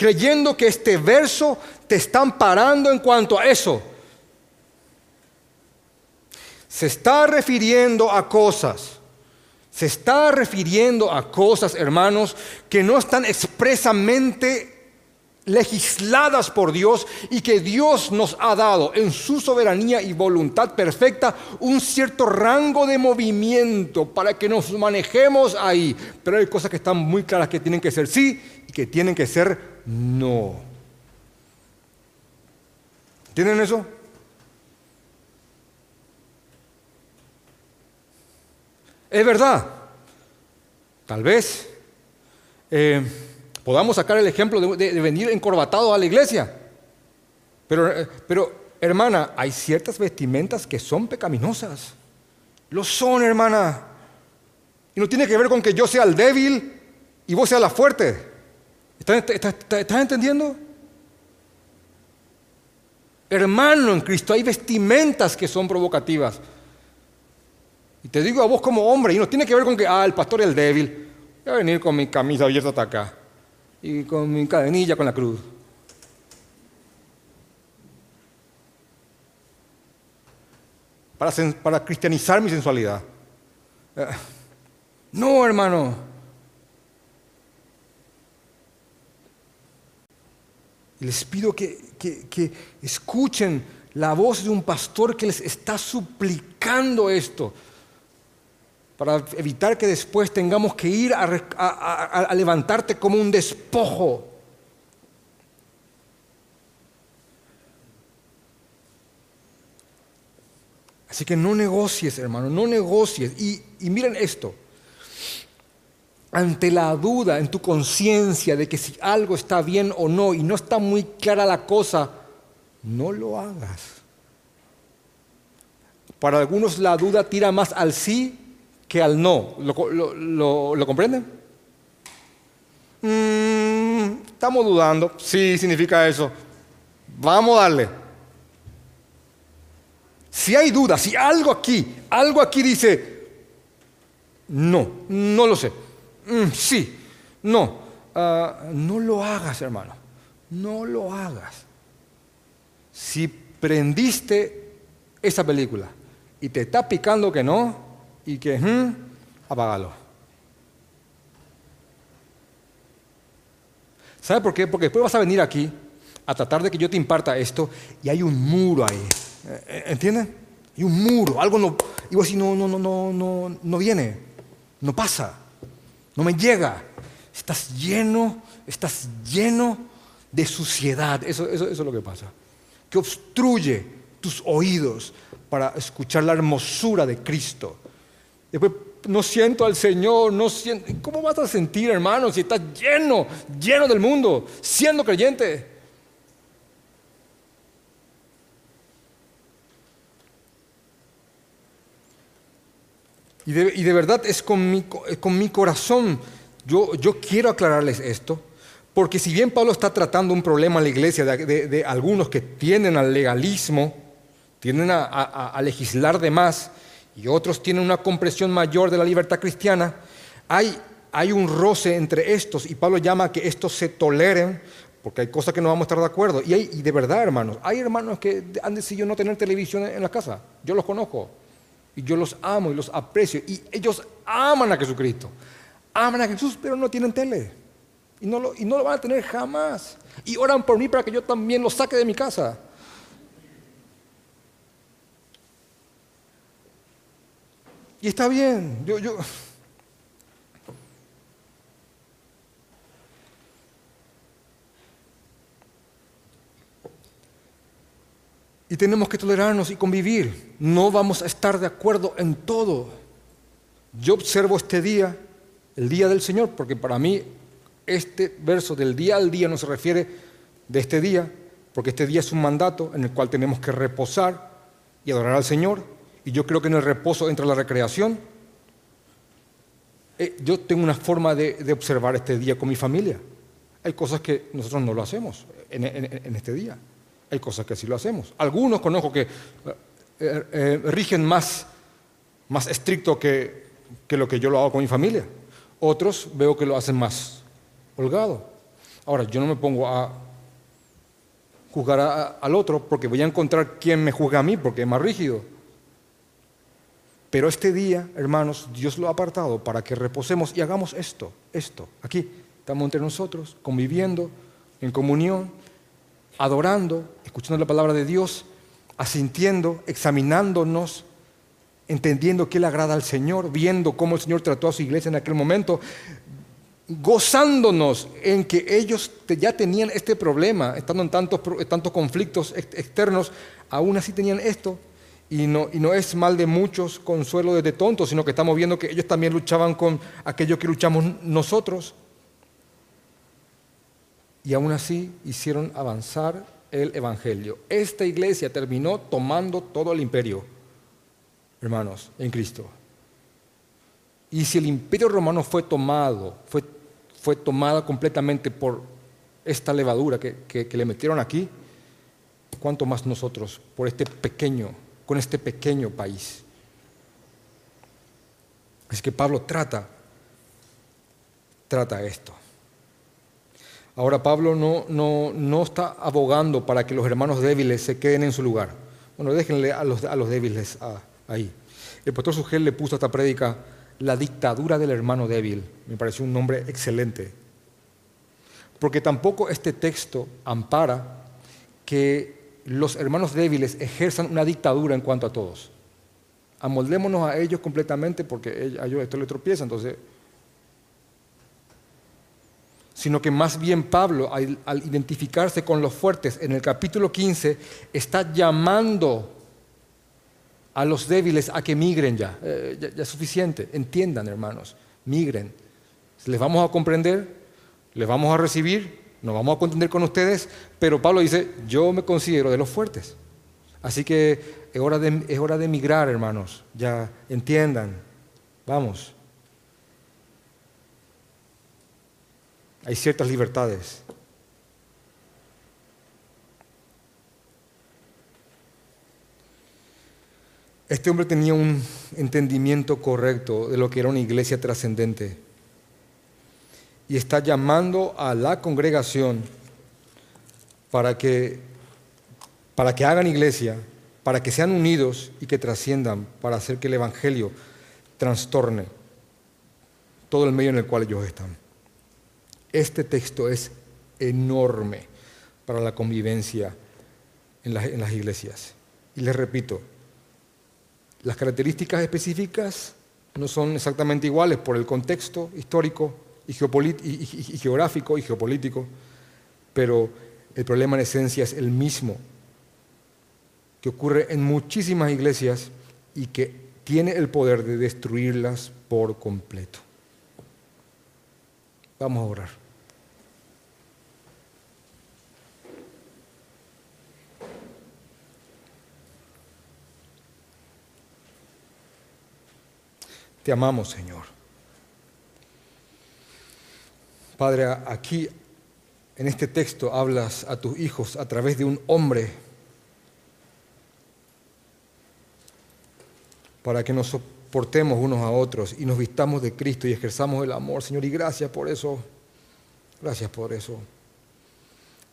creyendo que este verso te está parando en cuanto a eso. Se está refiriendo a cosas, se está refiriendo a cosas, hermanos, que no están expresamente legisladas por Dios y que Dios nos ha dado en su soberanía y voluntad perfecta un cierto rango de movimiento para que nos manejemos ahí. Pero hay cosas que están muy claras que tienen que ser sí y que tienen que ser no. ¿Tienen eso? Es verdad. Tal vez eh, podamos sacar el ejemplo de, venir encorbatado a la iglesia. Pero, eh, pero, hermana, hay ciertas vestimentas que son pecaminosas. Lo son, hermana. Y no tiene que ver con que yo sea el débil y vos seas la fuerte. ¿Estás, entendiendo? Hermano en Cristo, hay vestimentas que son provocativas. Y te digo a vos como hombre, y no tiene que ver con que, ah, el pastor es el débil. Voy a venir con mi camisa abierta hasta acá. Y con mi cadenilla con la cruz. Para, cristianizar mi sensualidad. Eh, no, hermano. les pido que, escuchen la voz de un pastor que les está suplicando esto, para evitar que después tengamos que ir a, levantarte como un despojo. Así que no negocies, hermano, no negocies. y miren esto, ante la duda en tu conciencia de que si algo está bien o no y no está muy clara la cosa, no lo hagas. Para algunos la duda tira más al sí que al no. ¿Lo, comprenden? Mm, estamos dudando. Sí, significa eso. Vamos a darle. Si hay duda, si algo aquí, algo aquí dice, no, no lo sé Mm, sí, no, ah, no lo hagas, hermano, no lo hagas. Si prendiste esa película y te está picando que no y que, mm, apágalo. ¿Sabe por qué? Porque después vas a venir aquí a tratar de que yo te imparta esto y hay un muro ahí. Eh, eh, ¿Entienden? Hay un muro, algo no. Y vos decís, no, no, no, no, no, no viene, no pasa no me llega. estás lleno, estás lleno de suciedad. Eso, eso, eso es lo que pasa. Que obstruye tus oídos para escuchar la hermosura de Cristo. Después no siento al Señor, no siento. ¿Cómo vas a sentir, hermano, si estás lleno, lleno del mundo, siendo creyente? Y de, verdad es con mi, con mi corazón. Yo, yo, quiero aclararles esto, porque si bien Pablo está tratando un problema en la iglesia de, algunos que tienden al legalismo, tienden a, legislar de más, y otros tienen una compresión mayor de la libertad cristiana, hay, hay un roce entre estos, y Pablo llama a que estos se toleren, porque hay cosas que no vamos a estar de acuerdo. Y, hay, y de verdad, hermanos, hay hermanos que han decidido no tener televisión en la casa. Yo los conozco. Y yo los amo y los aprecio. Y ellos aman a Jesucristo. Aman a Jesús, pero no tienen tele. Y no lo, y no lo van a tener jamás. Y oran por mí para que yo también los saque de mi casa. Y está bien. Yo, yo, y tenemos que tolerarnos y convivir. No vamos a estar de acuerdo en todo. Yo observo este día, el día del Señor, porque para mí este verso del día al día no se refiere de este día, porque este día es un mandato en el cual tenemos que reposar y adorar al Señor. Y yo creo que en el reposo entra la recreación. Eh, yo tengo una forma de, observar este día con mi familia. Hay cosas que nosotros no lo hacemos en este día. Hay cosas que sí lo hacemos. Algunos conozco que eh, eh, rigen más, más estricto que, lo que yo lo hago con mi familia. Otros veo que lo hacen más holgado. Ahora, yo no me pongo a juzgar al otro porque voy a encontrar quién me juzga a mí porque es más rígido. Pero este día, hermanos, Dios lo ha apartado para que reposemos y hagamos esto, esto. Aquí estamos entre nosotros, conviviendo, en comunión, adorando, escuchando la palabra de Dios, asintiendo, examinándonos, entendiendo qué le agrada al Señor, viendo cómo el Señor trató a su iglesia en aquel momento, gozándonos en que ellos ya tenían este problema, estando en tantos, tantos conflictos externos, aún así tenían esto. Y no, y no es mal de muchos consuelo de tontos, sino que estamos viendo que ellos también luchaban con aquello que luchamos nosotros y aún así hicieron avanzar el Evangelio. Esta iglesia terminó tomando todo el imperio, hermanos, en Cristo. Y si el imperio romano fue tomado, fue, fue tomada completamente por esta levadura que, que le metieron aquí, ¿cuánto más nosotros por este pequeño, con este pequeño país? Es que Pablo trata, trata esto. Ahora Pablo no, no, está abogando para que los hermanos débiles se queden en su lugar. Bueno, déjenle a los, a los débiles ahí. El pastor Sugel le puso a esta prédica la dictadura del hermano débil. Me pareció un nombre excelente. Porque tampoco este texto ampara que los hermanos débiles ejerzan una dictadura en cuanto a todos. Amoldémonos a ellos completamente porque a ellos esto le tropieza, entonces sino que más bien Pablo, al, identificarse con los fuertes en el capítulo 15, está llamando a los débiles a que migren ya. Eh, ya, es suficiente, entiendan hermanos, migren. Les vamos a comprender, les vamos a recibir, nos vamos a contender con ustedes, pero Pablo dice, yo me considero de los fuertes. Así que es hora de, es hora de migrar, hermanos, ya entiendan, vamos. Hay ciertas libertades. Este hombre tenía un entendimiento correcto de lo que era una iglesia trascendente y está llamando a la congregación para que, para que hagan iglesia, para que sean unidos y que trasciendan, para hacer que el Evangelio trastorne todo el medio en el cual ellos están. Este texto es enorme para la convivencia en las, iglesias. Y les repito, las características específicas no son exactamente iguales por el contexto histórico, y, geográfico y geopolítico, pero el problema en esencia es el mismo que ocurre en muchísimas iglesias y que tiene el poder de destruirlas por completo. Vamos a orar. Te amamos, Señor. Padre, aquí en este texto hablas a tus hijos a través de un hombre para que nos soportemos unos a otros y nos vistamos de Cristo y ejerzamos el amor, Señor. Y gracias por eso. Gracias por eso.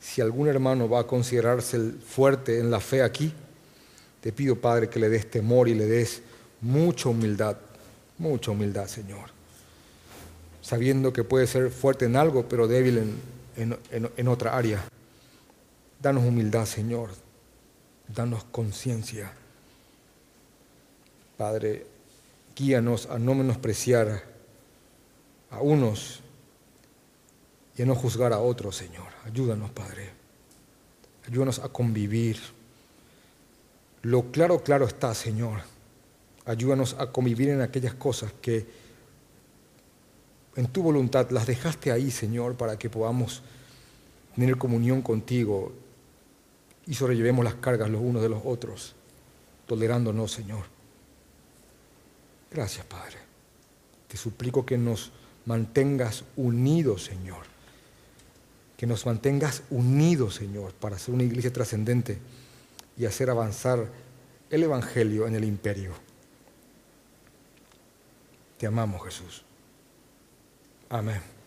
Si algún hermano va a considerarse fuerte en la fe aquí, te pido, Padre, que le des temor y le des mucha humildad Mucha humildad, Señor. Sabiendo que puede ser fuerte en algo, pero débil en, otra área. Danos humildad, Señor. Danos conciencia. Padre, guíanos a no menospreciar a unos y a no juzgar a otros, Señor. Ayúdanos, Padre. Ayúdanos a convivir. Lo claro, claro está, Señor Ayúdanos a convivir en aquellas cosas que en tu voluntad las dejaste ahí, Señor, para que podamos tener comunión contigo y sobrellevemos las cargas los unos de los otros, tolerándonos, Señor. Gracias, Padre. Te suplico que nos mantengas unidos, Señor. Que nos mantengas unidos, Señor, para ser una iglesia trascendente y hacer avanzar el Evangelio en el imperio. Te amamos, Jesús. Amén.